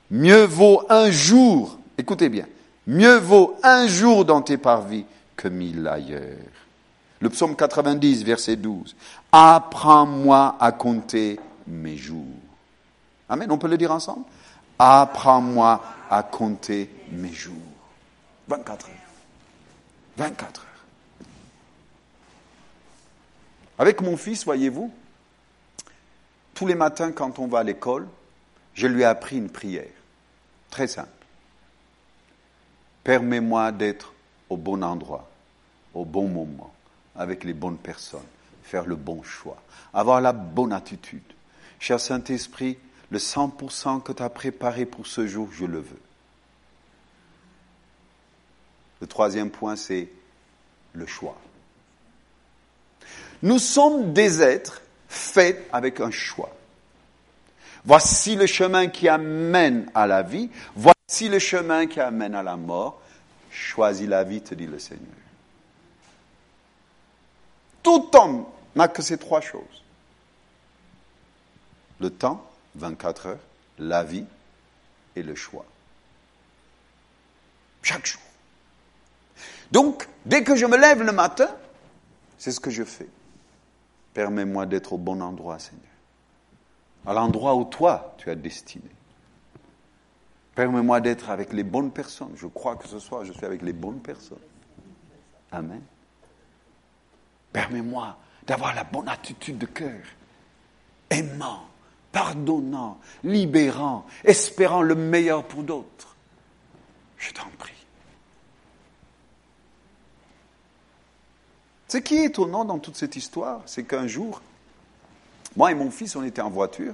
Mieux vaut un jour Écoutez bien. Mieux vaut un jour dans tes parvis que mille ailleurs. Le psaume 90, verset 12. Apprends-moi à compter mes jours. Amen, on peut le dire ensemble? Apprends-moi à compter mes jours. 24 heures. 24 heures. Avec mon fils, voyez-vous, tous les matins quand on va à l'école, je lui ai appris une prière. Très simple. Permets-moi d'être au bon endroit, au bon moment, avec les bonnes personnes, faire le bon choix, avoir la bonne attitude. Cher Saint-Esprit, le 100% que tu as préparé pour ce jour, je le veux. Le troisième point, c'est le choix. Nous sommes des êtres faits avec un choix. Voici le chemin qui amène à la vie. Voici le chemin qui amène à la mort. Choisis la vie, te dit le Seigneur. Tout homme n'a que ces trois choses. Le temps, 24 heures, la vie et le choix. Chaque jour. Donc, dès que je me lève le matin, c'est ce que je fais. Permets-moi d'être au bon endroit, Seigneur à l'endroit où toi, tu as destiné. Permets-moi d'être avec les bonnes personnes. Je crois que ce soir, je suis avec les bonnes personnes. Amen. Permets-moi d'avoir la bonne attitude de cœur, aimant, pardonnant, libérant, espérant le meilleur pour d'autres. Je t'en prie. Ce qui est étonnant dans toute cette histoire, c'est qu'un jour, moi et mon fils, on était en voiture.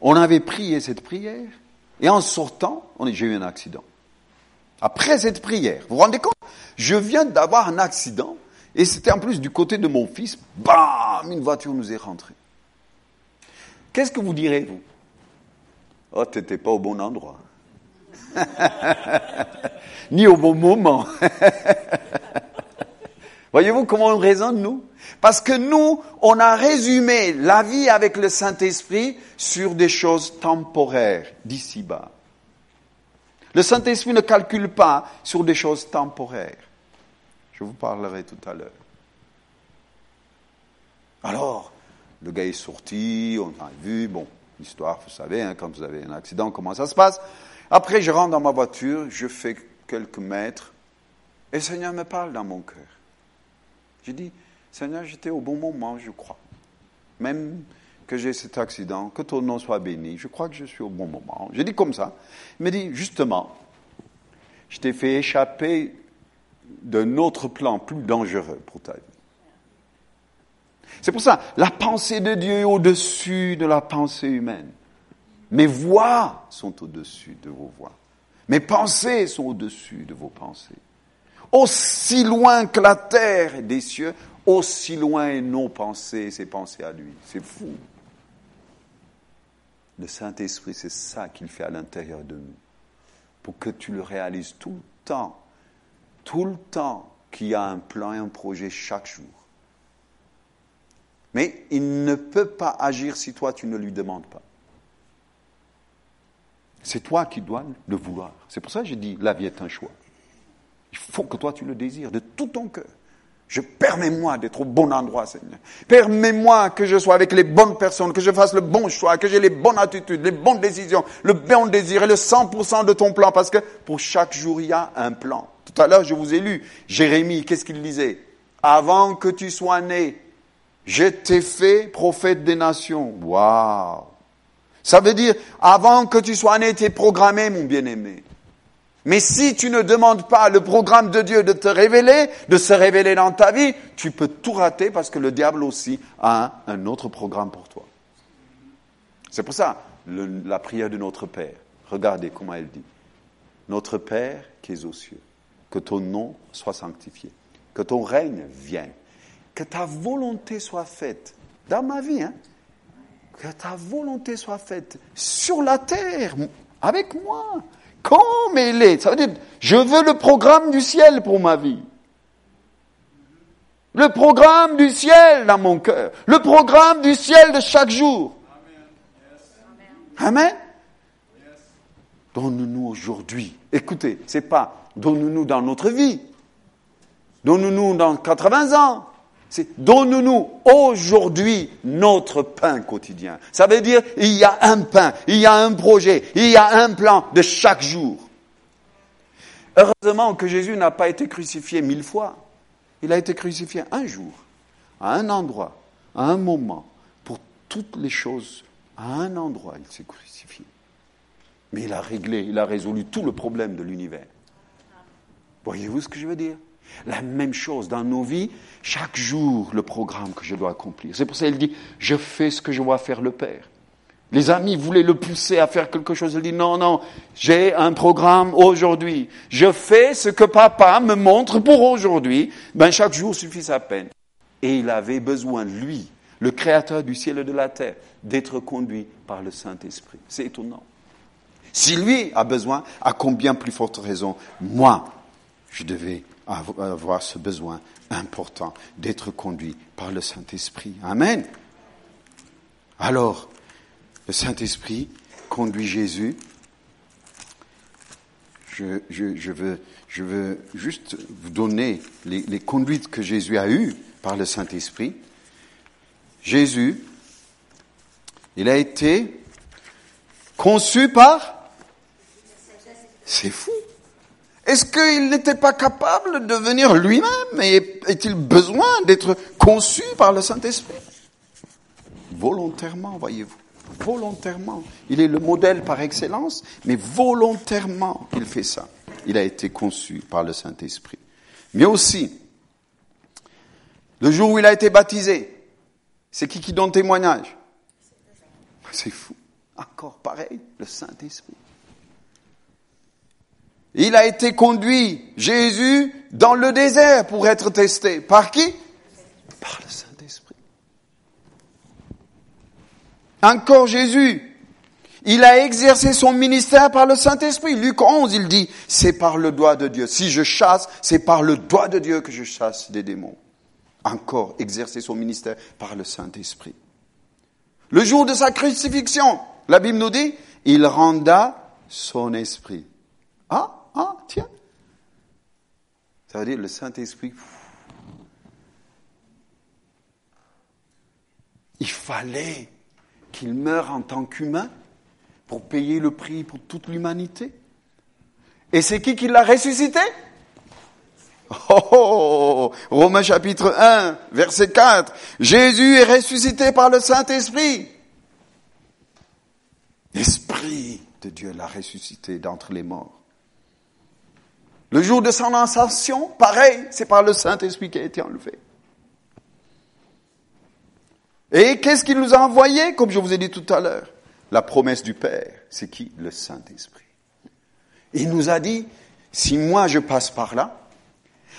On avait prié cette prière. Et en sortant, j'ai eu un accident. Après cette prière, vous vous rendez compte? Je viens d'avoir un accident. Et c'était en plus du côté de mon fils. Bam Une voiture nous est rentrée. Qu'est-ce que vous direz, vous? Oh, t'étais pas au bon endroit. Ni au bon moment. Voyez-vous comment on raisonne, nous? Parce que nous, on a résumé la vie avec le Saint-Esprit sur des choses temporaires, d'ici-bas. Le Saint-Esprit ne calcule pas sur des choses temporaires. Je vous parlerai tout à l'heure. Alors, le gars est sorti, on a vu, bon, l'histoire, vous savez, hein, quand vous avez un accident, comment ça se passe. Après, je rentre dans ma voiture, je fais quelques mètres, et le Seigneur me parle dans mon cœur. J'ai dit, Seigneur, j'étais au bon moment, je crois. Même que j'ai cet accident, que ton nom soit béni, je crois que je suis au bon moment. J'ai dit comme ça. Il m'a dit, justement, je t'ai fait échapper d'un autre plan plus dangereux pour ta vie. C'est pour ça, la pensée de Dieu est au-dessus de la pensée humaine. Mes voix sont au-dessus de vos voix. Mes pensées sont au-dessus de vos pensées. Aussi loin que la terre est des cieux, aussi loin est nos pensées, ses pensées à lui. C'est fou. Le Saint-Esprit, c'est ça qu'il fait à l'intérieur de nous. Pour que tu le réalises tout le temps. Tout le temps qu'il y a un plan et un projet chaque jour. Mais il ne peut pas agir si toi tu ne lui demandes pas. C'est toi qui dois le vouloir. C'est pour ça que j'ai dit, la vie est un choix. Il faut que toi tu le désires de tout ton cœur. Je permets-moi d'être au bon endroit, Seigneur. Permets-moi que je sois avec les bonnes personnes, que je fasse le bon choix, que j'ai les bonnes attitudes, les bonnes décisions, le bon désir et le 100% de ton plan, parce que pour chaque jour, il y a un plan. Tout à l'heure, je vous ai lu Jérémie, qu'est-ce qu'il disait? Avant que tu sois né, je t'ai fait prophète des nations. Waouh Ça veut dire, avant que tu sois né, tu es programmé, mon bien-aimé. Mais si tu ne demandes pas le programme de Dieu de te révéler, de se révéler dans ta vie, tu peux tout rater parce que le diable aussi a un, autre programme pour toi. C'est pour ça, la prière de notre Père. Regardez comment elle dit. Notre Père qui es aux cieux, que ton nom soit sanctifié, que ton règne vienne, que ta volonté soit faite dans ma vie, hein, que ta volonté soit faite sur la terre, avec moi, comme il est. Ça veut dire, je veux le programme du ciel pour ma vie. Le programme du ciel dans mon cœur. Le programme du ciel de chaque jour. Amen. Donne-nous aujourd'hui. Écoutez, c'est pas donne-nous dans notre vie. Donne-nous dans 80 ans. C'est donne-nous aujourd'hui notre pain quotidien. Ça veut dire il y a un pain, il y a un projet, il y a un plan de chaque jour. Heureusement que Jésus n'a pas été crucifié mille fois. Il a été crucifié un jour, à un endroit, à un moment, pour toutes les choses. À un endroit, il s'est crucifié. Mais il a réglé, il a résolu tout le problème de l'univers. Voyez-vous ce que je veux dire? La même chose dans nos vies, chaque jour le programme que je dois accomplir. C'est pour ça qu'il dit, je fais ce que je vois faire le Père. Les amis voulaient le pousser à faire quelque chose. Il dit, non, non, j'ai un programme aujourd'hui. Je fais ce que papa me montre pour aujourd'hui. Ben, chaque jour suffit sa peine. Et il avait besoin, lui, le créateur du ciel et de la terre, d'être conduit par le Saint-Esprit. C'est étonnant. Si lui a besoin, à combien plus forte raison, moi, je devais avoir ce besoin important d'être conduit par le Saint-Esprit. Amen. Alors, le Saint-Esprit conduit Jésus. Je, veux juste vous donner les, les conduites que Jésus a eues par le Saint-Esprit. Jésus, il a été conçu par... C'est fou. Est-ce qu'il n'était pas capable de venir lui-même et est-il besoin d'être conçu par le Saint-Esprit? Volontairement, voyez-vous. Volontairement. Il est le modèle par excellence, mais volontairement il fait ça. Il a été conçu par le Saint-Esprit. Mais aussi, le jour où il a été baptisé, c'est qui qui donne témoignage? C'est fou. Encore pareil, le Saint-Esprit. Il a été conduit, Jésus, dans le désert pour être testé. Par qui? Par le Saint-Esprit. Encore Jésus, il a exercé son ministère par le Saint-Esprit. Luc 11, il dit, c'est par le doigt de Dieu. Si je chasse, c'est par le doigt de Dieu que je chasse des démons. Encore exercer son ministère par le Saint-Esprit. Le jour de sa crucifixion, la Bible nous dit, il renda son esprit. Ah, tiens. Ça veut dire le Saint-Esprit. Il fallait qu'il meure en tant qu'humain pour payer le prix pour toute l'humanité. Et c'est qui qui l'a ressuscité? Oh, oh, oh, Romains chapitre 1, verset 4. Jésus est ressuscité par le Saint-Esprit. L'Esprit de Dieu l'a ressuscité d'entre les morts. Le jour de son ascension, pareil, c'est par le Saint-Esprit qui a été enlevé. Et qu'est-ce qu'il nous a envoyé, comme je vous ai dit tout à l'heure la promesse du Père, c'est qui? Le Saint-Esprit. Il nous a dit, si moi je passe par là,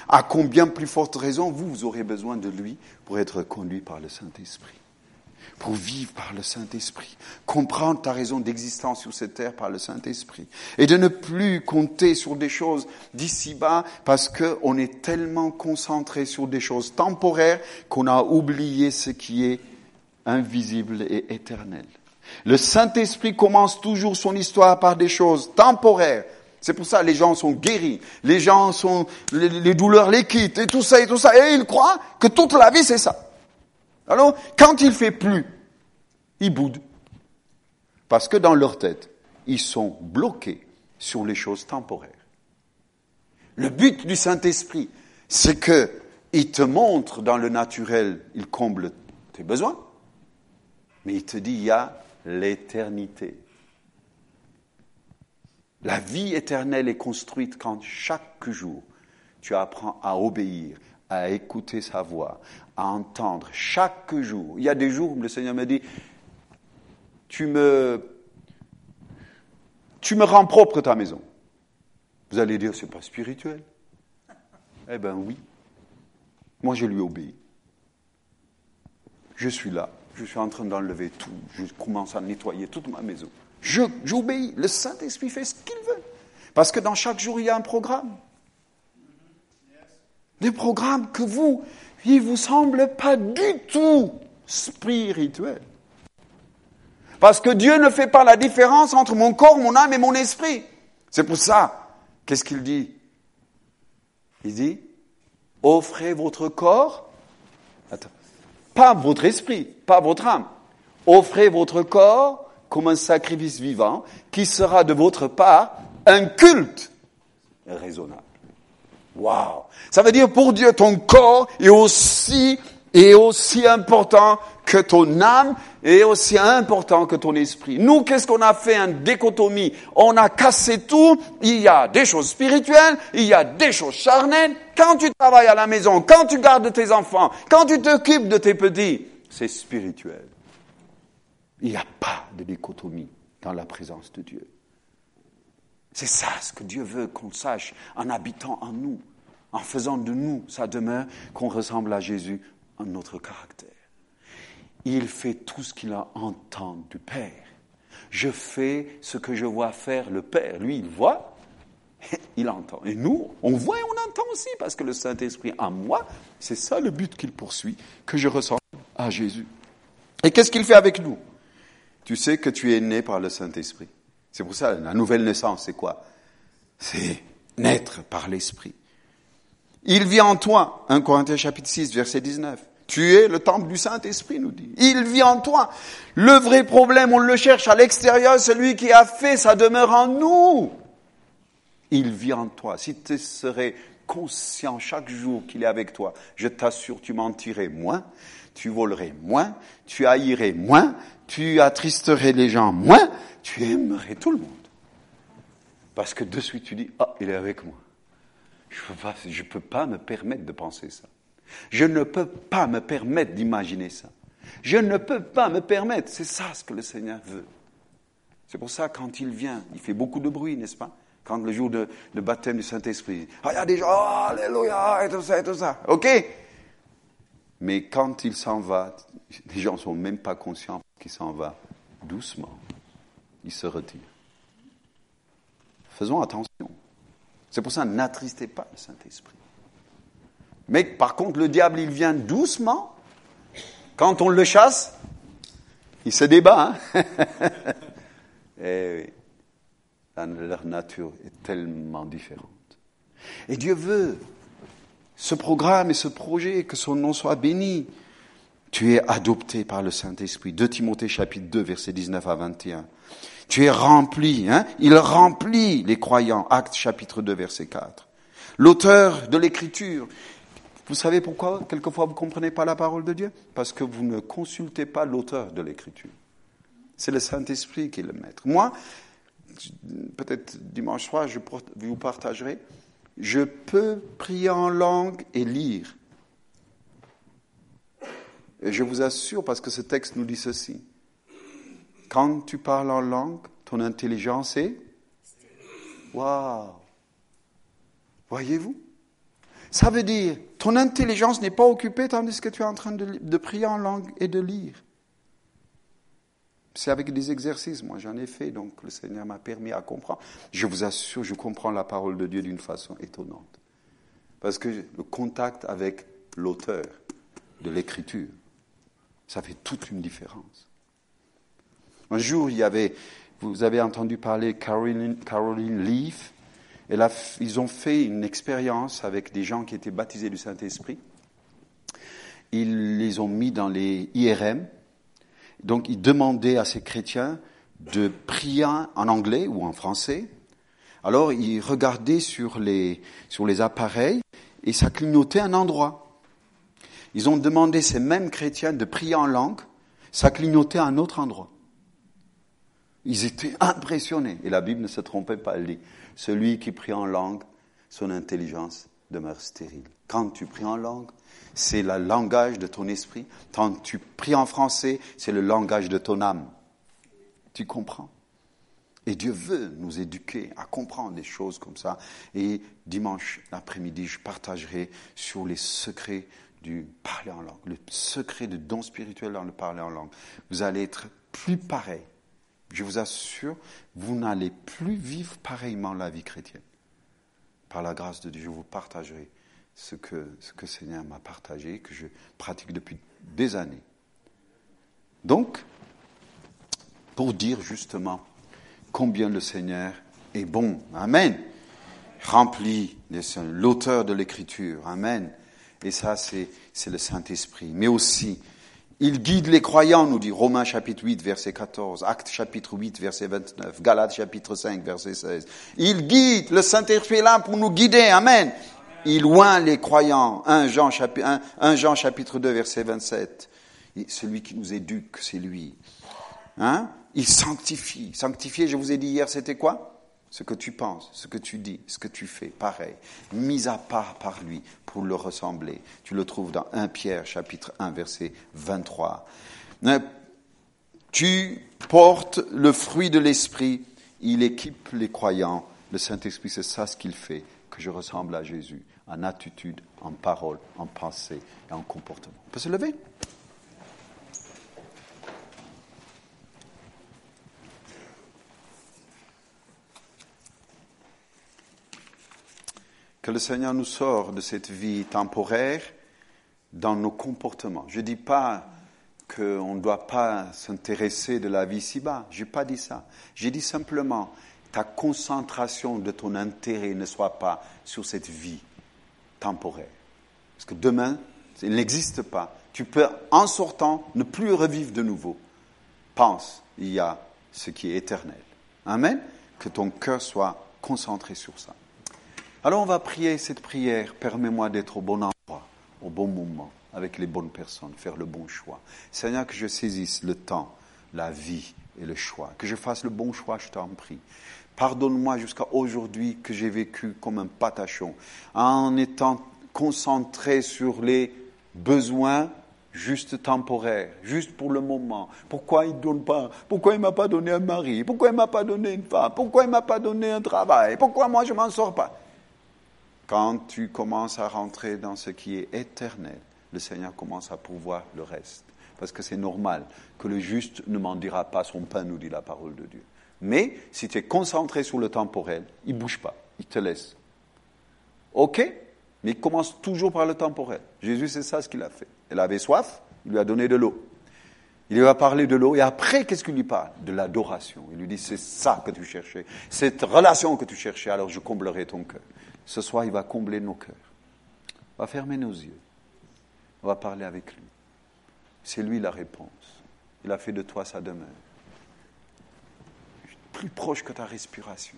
à combien plus forte raison vous, vous aurez besoin de lui pour être conduit par le Saint-Esprit pour vivre par le Saint-Esprit, comprendre ta raison d'existence sur cette terre par le Saint-Esprit, et de ne plus compter sur des choses d'ici-bas parce qu'on est tellement concentré sur des choses temporaires qu'on a oublié ce qui est invisible et éternel. Le Saint-Esprit commence toujours son histoire par des choses temporaires. C'est pour ça les gens sont guéris, les gens sont, les douleurs les quittent, et tout ça, et tout ça. Et ils croient que toute la vie, c'est ça. Alors, quand il fait plus, ils boudent. Parce que dans leur tête, ils sont bloqués sur les choses temporaires. Le but du Saint-Esprit, c'est que il te montre dans le naturel, il comble tes besoins, mais il te dit, il y a l'éternité. La vie éternelle est construite quand chaque jour tu apprends à obéir, à écouter sa voix, à entendre chaque jour. Il y a des jours où le Seigneur me dit, tu me, tu me rends propre ta maison. Vous allez dire, c'est pas spirituel. Eh bien oui. Moi, je lui obéis. Je suis là. Je suis en train d'enlever tout. Je commence à nettoyer toute ma maison. J'obéis. Le Saint-Esprit fait ce qu'il veut. Parce que dans chaque jour, il y a un programme. Des programmes que vous, il vous semble pas du tout spirituel. Parce que Dieu ne fait pas la différence entre mon corps, mon âme et mon esprit. C'est pour ça, qu'est-ce qu'il dit? Il dit, offrez votre corps, pas votre esprit, pas votre âme, offrez votre corps comme un sacrifice vivant qui sera de votre part un culte raisonnable. Waouh Ça veut dire pour Dieu, ton corps est aussi, est aussi important que ton âme est aussi important que ton esprit. Nous, qu'est-ce qu'on a fait? Une dichotomie On a cassé tout. Il y a des choses spirituelles, il y a des choses charnelles. Quand tu travailles à la maison, quand tu gardes tes enfants, quand tu t'occupes de tes petits, c'est spirituel. Il n'y a pas de dichotomie dans la présence de Dieu. C'est ça ce que Dieu veut qu'on sache en habitant en nous, en faisant de nous sa demeure, qu'on ressemble à Jésus en notre caractère. Il fait tout ce qu'il a entendu du Père. Je fais ce que je vois faire le Père. Lui, il voit, il entend. Et nous, on voit et on entend aussi, parce que le Saint-Esprit en moi, c'est ça le but qu'il poursuit, que je ressemble à Jésus. Et qu'est-ce qu'il fait avec nous? Tu sais que tu es né par le Saint-Esprit. C'est pour ça, la nouvelle naissance, c'est quoi? C'est naître par l'Esprit. Il vit en toi, 1 Corinthiens chapitre 6, verset 19. Tu es le temple du Saint-Esprit, nous dit. Il vit en toi. Le vrai problème, on le cherche à l'extérieur, celui qui a fait sa demeure en nous. Il vit en toi. Si tu serais conscient chaque jour qu'il est avec toi, je t'assure, tu mentirais moins, tu volerais moins, tu haïrais moins, tu attristerais les gens moins, tu aimerais tout le monde. Parce que de suite tu dis, ah, il est avec moi. Je ne peux, pas, peux pas me permettre de penser ça. Je ne peux pas me permettre d'imaginer ça. Je ne peux pas me permettre. C'est ça ce que le Seigneur veut. C'est pour ça, quand il vient, il fait beaucoup de bruit, n'est-ce pas? Quand le jour de, baptême du Saint-Esprit, ah, il y a des gens, oh, alléluia, et tout ça, et tout ça. OK? Mais quand il s'en va, les gens ne sont même pas conscients qu'il s'en va doucement il se retire. Faisons attention. C'est pour ça, n'attristez pas le Saint-Esprit. Mais par contre, le diable, il vient doucement. Quand on le chasse, il se débat. Hein Et oui, leur nature est tellement différente. Et Dieu veut ce programme et ce projet, que son nom soit béni. Tu es adopté par le Saint-Esprit. 2 Timothée chapitre 2, verset 19 à 21. Tu es rempli, hein Il remplit les croyants. Acte chapitre 2, verset 4. L'auteur de l'écriture. Vous savez pourquoi quelquefois vous ne comprenez pas la parole de Dieu? Parce que vous ne consultez pas l'auteur de l'écriture. C'est le Saint-Esprit qui est le maître. Moi, peut-être dimanche soir, je vous partagerai, je peux prier en langue et lire. Et je vous assure, parce que ce texte nous dit ceci, Quand tu parles en langue, ton intelligence est Waouh Voyez-vous? Ça veut dire, ton intelligence n'est pas occupée tandis que tu es en train de, de prier en langue et de lire. C'est avec des exercices, moi j'en ai fait, donc le Seigneur m'a permis à comprendre. Je vous assure, je comprends la parole de Dieu d'une façon étonnante. Parce que le contact avec l'auteur de l'écriture, ça fait toute une différence. Un jour, il y avait, vous avez entendu parler Caroline, Caroline Leaf, ils ont fait une expérience avec des gens qui étaient baptisés du Saint-Esprit. Ils les ont mis dans les IRM, donc il demandait à ces chrétiens de prier en anglais ou en français. Alors il regardait sur les, sur les appareils et ça clignotait un endroit. Ils ont demandé ces mêmes chrétiens de prier en langue, ça clignotait à un autre endroit. Ils étaient impressionnés. Et la Bible ne se trompait pas, elle dit, celui qui prie en langue, son intelligence demeure stérile. Quand tu pries en langue, c'est le langage de ton esprit. Quand tu pries en français, c'est le langage de ton âme. Tu comprends? Et Dieu veut nous éduquer à comprendre des choses comme ça. Et dimanche après-midi, je partagerai sur les secrets du parler en langue, le secret du don spirituel dans le parler en langue. Vous allez être plus pareil. Je vous assure, vous n'allez plus vivre pareillement la vie chrétienne. Par la grâce de Dieu, je vous partagerai ce que, que Seigneur m'a partagé, que je pratique depuis des années. Donc, pour dire justement combien le Seigneur est bon. Amen. Rempli, l'auteur de l'écriture. Amen. Et ça, c'est le Saint-Esprit. Mais aussi, il guide les croyants, nous dit Romains chapitre 8, verset 14, Actes chapitre 8, verset 29, Galates chapitre 5, verset 16. Il guide, le Saint-Esprit est là pour nous guider. Amen il loin les croyants. 1 Jean, chapitre, 1, Jean chapitre 2, verset 27. celui qui nous éduque, c'est lui. Hein? Il sanctifie. Sanctifier, je vous ai dit hier, c'était quoi? Ce que tu penses, ce que tu dis, ce que tu fais, pareil. Mis à part par lui pour le ressembler. Tu le trouves dans 1 Pierre chapitre 1, verset 23. Tu portes le fruit de l'esprit. Il équipe les croyants. Le Saint-Esprit, c'est ça ce qu'il fait, que je ressemble à Jésus en attitude, en parole, en pensée et en comportement. On peut se lever? Que le Seigneur nous sort de cette vie temporaire dans nos comportements. Je ne dis pas qu'on ne doit pas s'intéresser de la vie ici-bas. Je n'ai pas dit ça. J'ai dit simplement, ta concentration de ton intérêt ne soit pas sur cette vie temporaire. Parce que demain, il n'existe pas. Tu peux, en sortant, ne plus revivre de nouveau. Pense, il y a ce qui est éternel. Amen. Que ton cœur soit concentré sur ça. Alors on va prier cette prière. Permets-moi d'être au bon endroit, au bon moment, avec les bonnes personnes, faire le bon choix. Seigneur, que je saisisse le temps, la vie et le choix. Que je fasse le bon choix, je t'en prie. Pardonne-moi jusqu'à aujourd'hui que j'ai vécu comme un patachon, en étant concentré sur les besoins juste temporaires, juste pour le moment. Pourquoi il ne donne pas Pourquoi il m'a pas donné un mari? Pourquoi il m'a pas donné une femme? Pourquoi il m'a pas donné un travail? Pourquoi moi je m'en sors pas? Quand tu commences à rentrer dans ce qui est éternel, le Seigneur commence à pouvoir le reste. Parce que c'est normal que le juste ne m'en dira pas son pain, nous dit la parole de Dieu. Mais si tu es concentré sur le temporel, il ne bouge pas, il te laisse. OK? Mais il commence toujours par le temporel. Jésus, c'est ça ce qu'il a fait. Il avait soif, il lui a donné de l'eau. Il lui a parlé de l'eau et après, qu'est-ce qu'il lui parle? De l'adoration. Il lui dit, c'est ça que tu cherchais, cette relation que tu cherchais, alors je comblerai ton cœur. Ce soir, il va combler nos cœurs. On va fermer nos yeux. On va parler avec lui. C'est lui la réponse. Il a fait de toi sa demeure plus proche que ta respiration.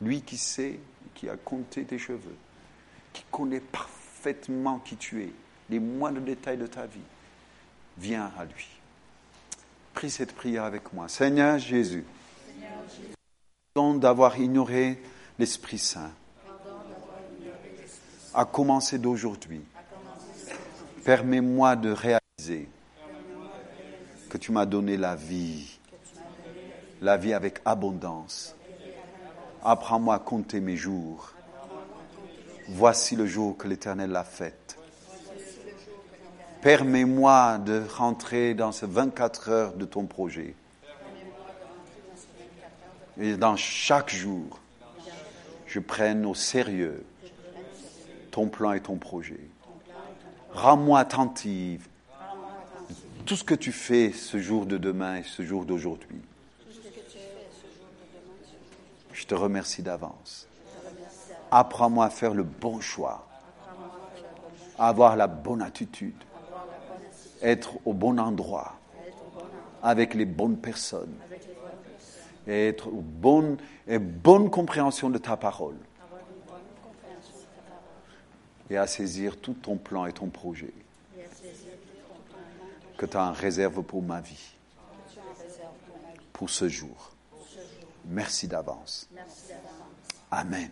Lui qui sait, qui a compté tes cheveux, qui connaît parfaitement qui tu es, les moindres détails de ta vie, viens à lui. Prie cette prière avec moi. Seigneur Jésus, pardon d'avoir ignoré l'Esprit Saint, à commencer d'aujourd'hui. Permets-moi de réaliser que tu m'as donné la vie la vie avec abondance. Apprends-moi à compter mes jours. Voici le jour que l'Éternel a fait. Permets-moi de rentrer dans ces 24 heures de ton projet. Et dans chaque jour, je prenne au sérieux ton plan et ton projet. Rends-moi attentive. Tout ce que tu fais ce jour de demain et ce jour d'aujourd'hui. Je te remercie d'avance. Apprends-moi à faire le bon choix, à avoir la bonne attitude, être au bon endroit, avec les bonnes personnes, et être bonne, bonne compréhension de ta parole, et à saisir tout ton plan et ton projet que tu as en réserve pour ma vie, pour ce jour. Merci d'avance. Amen.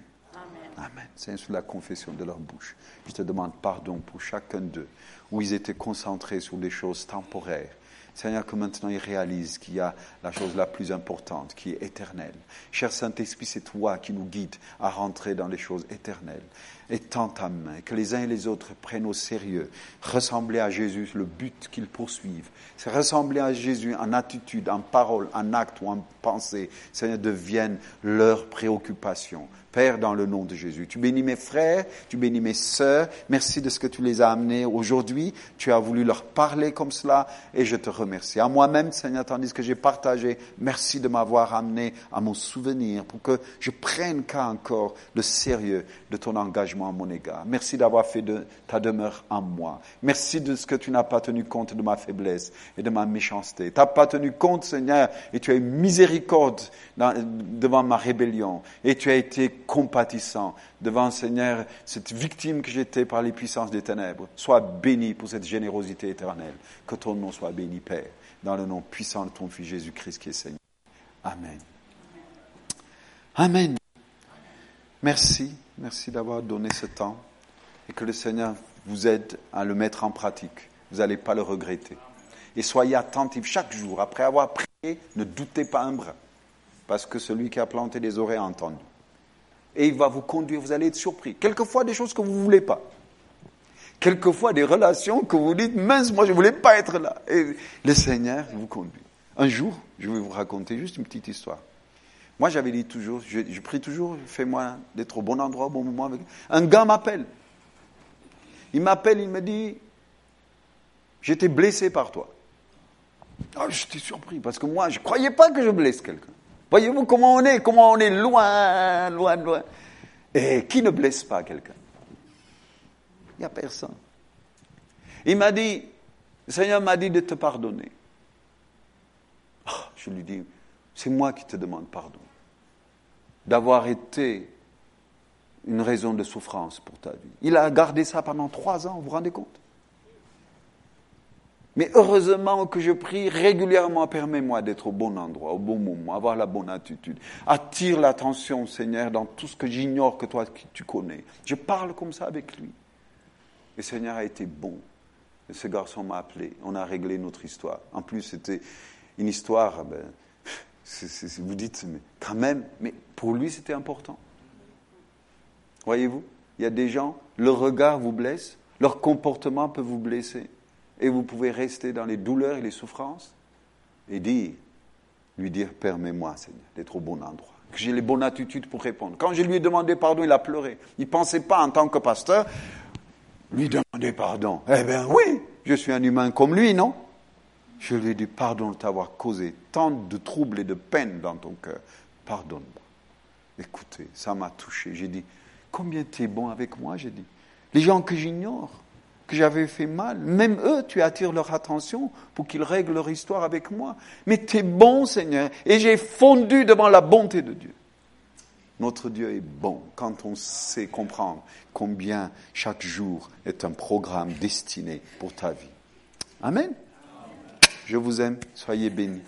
Amen. C'est sous la confession de leur bouche. Je te demande pardon pour chacun d'eux, où ils étaient concentrés sur des choses temporaires. Seigneur, que maintenant ils réalisent qu'il y a la chose la plus importante, qui est éternelle. Cher Saint-Esprit, c'est toi qui nous guides à rentrer dans les choses éternelles étends ta main, que les uns et les autres prennent au sérieux, ressembler à Jésus, le but qu'ils poursuivent. C'est ressembler à Jésus en attitude, en parole, en acte ou en pensée, Seigneur, devienne leur préoccupation. Père, dans le nom de Jésus. Tu bénis mes frères, tu bénis mes sœurs. Merci de ce que tu les as amenés aujourd'hui. Tu as voulu leur parler comme cela et je te remercie. À moi-même, Seigneur, tandis que j'ai partagé, merci de m'avoir amené à mon souvenir pour que je prenne cas encore le sérieux de ton engagement à mon égard. Merci d'avoir fait de ta demeure en moi. Merci de ce que tu n'as pas tenu compte de ma faiblesse et de ma méchanceté. Tu n'as pas tenu compte, Seigneur, et tu as eu miséricorde devant ma rébellion et tu as été compatissant devant, Seigneur, cette victime que j'étais par les puissances des ténèbres. Sois béni pour cette générosité éternelle. Que ton nom soit béni, Père, dans le nom puissant de ton Fils Jésus-Christ qui est Seigneur. Amen. Amen. Merci, merci d'avoir donné ce temps et que le Seigneur vous aide à le mettre en pratique. Vous n'allez pas le regretter. Et soyez attentifs chaque jour. Après avoir prié, ne doutez pas un brin, parce que celui qui a planté des oreilles a entendu et il va vous conduire, vous allez être surpris. Quelquefois des choses que vous ne voulez pas. Quelquefois des relations que vous dites, mince, moi je ne voulais pas être là. Et le Seigneur vous conduit. Un jour, je vais vous raconter juste une petite histoire. Moi j'avais dit toujours, je, prie toujours, fais-moi d'être au bon endroit au bon moment. Avec... Un gars m'appelle. Il m'appelle, il me dit, j'étais blessé par toi. Ah, j'étais surpris parce que moi, je ne croyais pas que je blesse quelqu'un. Voyez-vous comment on est, comment on est loin, loin, loin. Et qui ne blesse pas quelqu'un? Il n'y a personne. Il m'a dit, le Seigneur m'a dit de te pardonner. Ah, je lui dis, c'est moi qui te demande pardon. D'avoir été une raison de souffrance pour ta vie. Il a gardé ça pendant trois ans, vous vous rendez compte? Mais heureusement que je prie régulièrement, permets-moi d'être au bon endroit, au bon moment, avoir la bonne attitude. Attire l'attention, Seigneur, dans tout ce que j'ignore que toi tu connais. Je parle comme ça avec lui. Le Seigneur a été bon. Et ce garçon m'a appelé. On a réglé notre histoire. En plus, c'était une histoire, ben, vous dites, mais quand même, mais pour lui, c'était important. Voyez-vous, il y a des gens, leur regard vous blesse, leur comportement peut vous blesser. Et vous pouvez rester dans les douleurs et les souffrances et dire, lui dire, permets-moi, Seigneur, d'être au bon endroit. Que j'ai les bonnes attitudes pour répondre. Quand je lui ai demandé pardon, il a pleuré. Il ne pensait pas, en tant que pasteur, lui demander pardon. Eh bien, oui, je suis un humain comme lui, non? Je lui ai dit, pardon de t'avoir causé tant de troubles et de peines dans ton cœur. Pardonne-moi. Écoutez, ça m'a touché. J'ai dit, combien tu es bon avec moi, j'ai dit. Les gens que j'ignore que j'avais fait mal. Même eux, tu attires leur attention pour qu'ils règlent leur histoire avec moi. Mais tu es bon, Seigneur, et j'ai fondu devant la bonté de Dieu. Notre Dieu est bon quand on sait comprendre combien chaque jour est un programme destiné pour ta vie. Amen. Je vous aime, soyez bénis.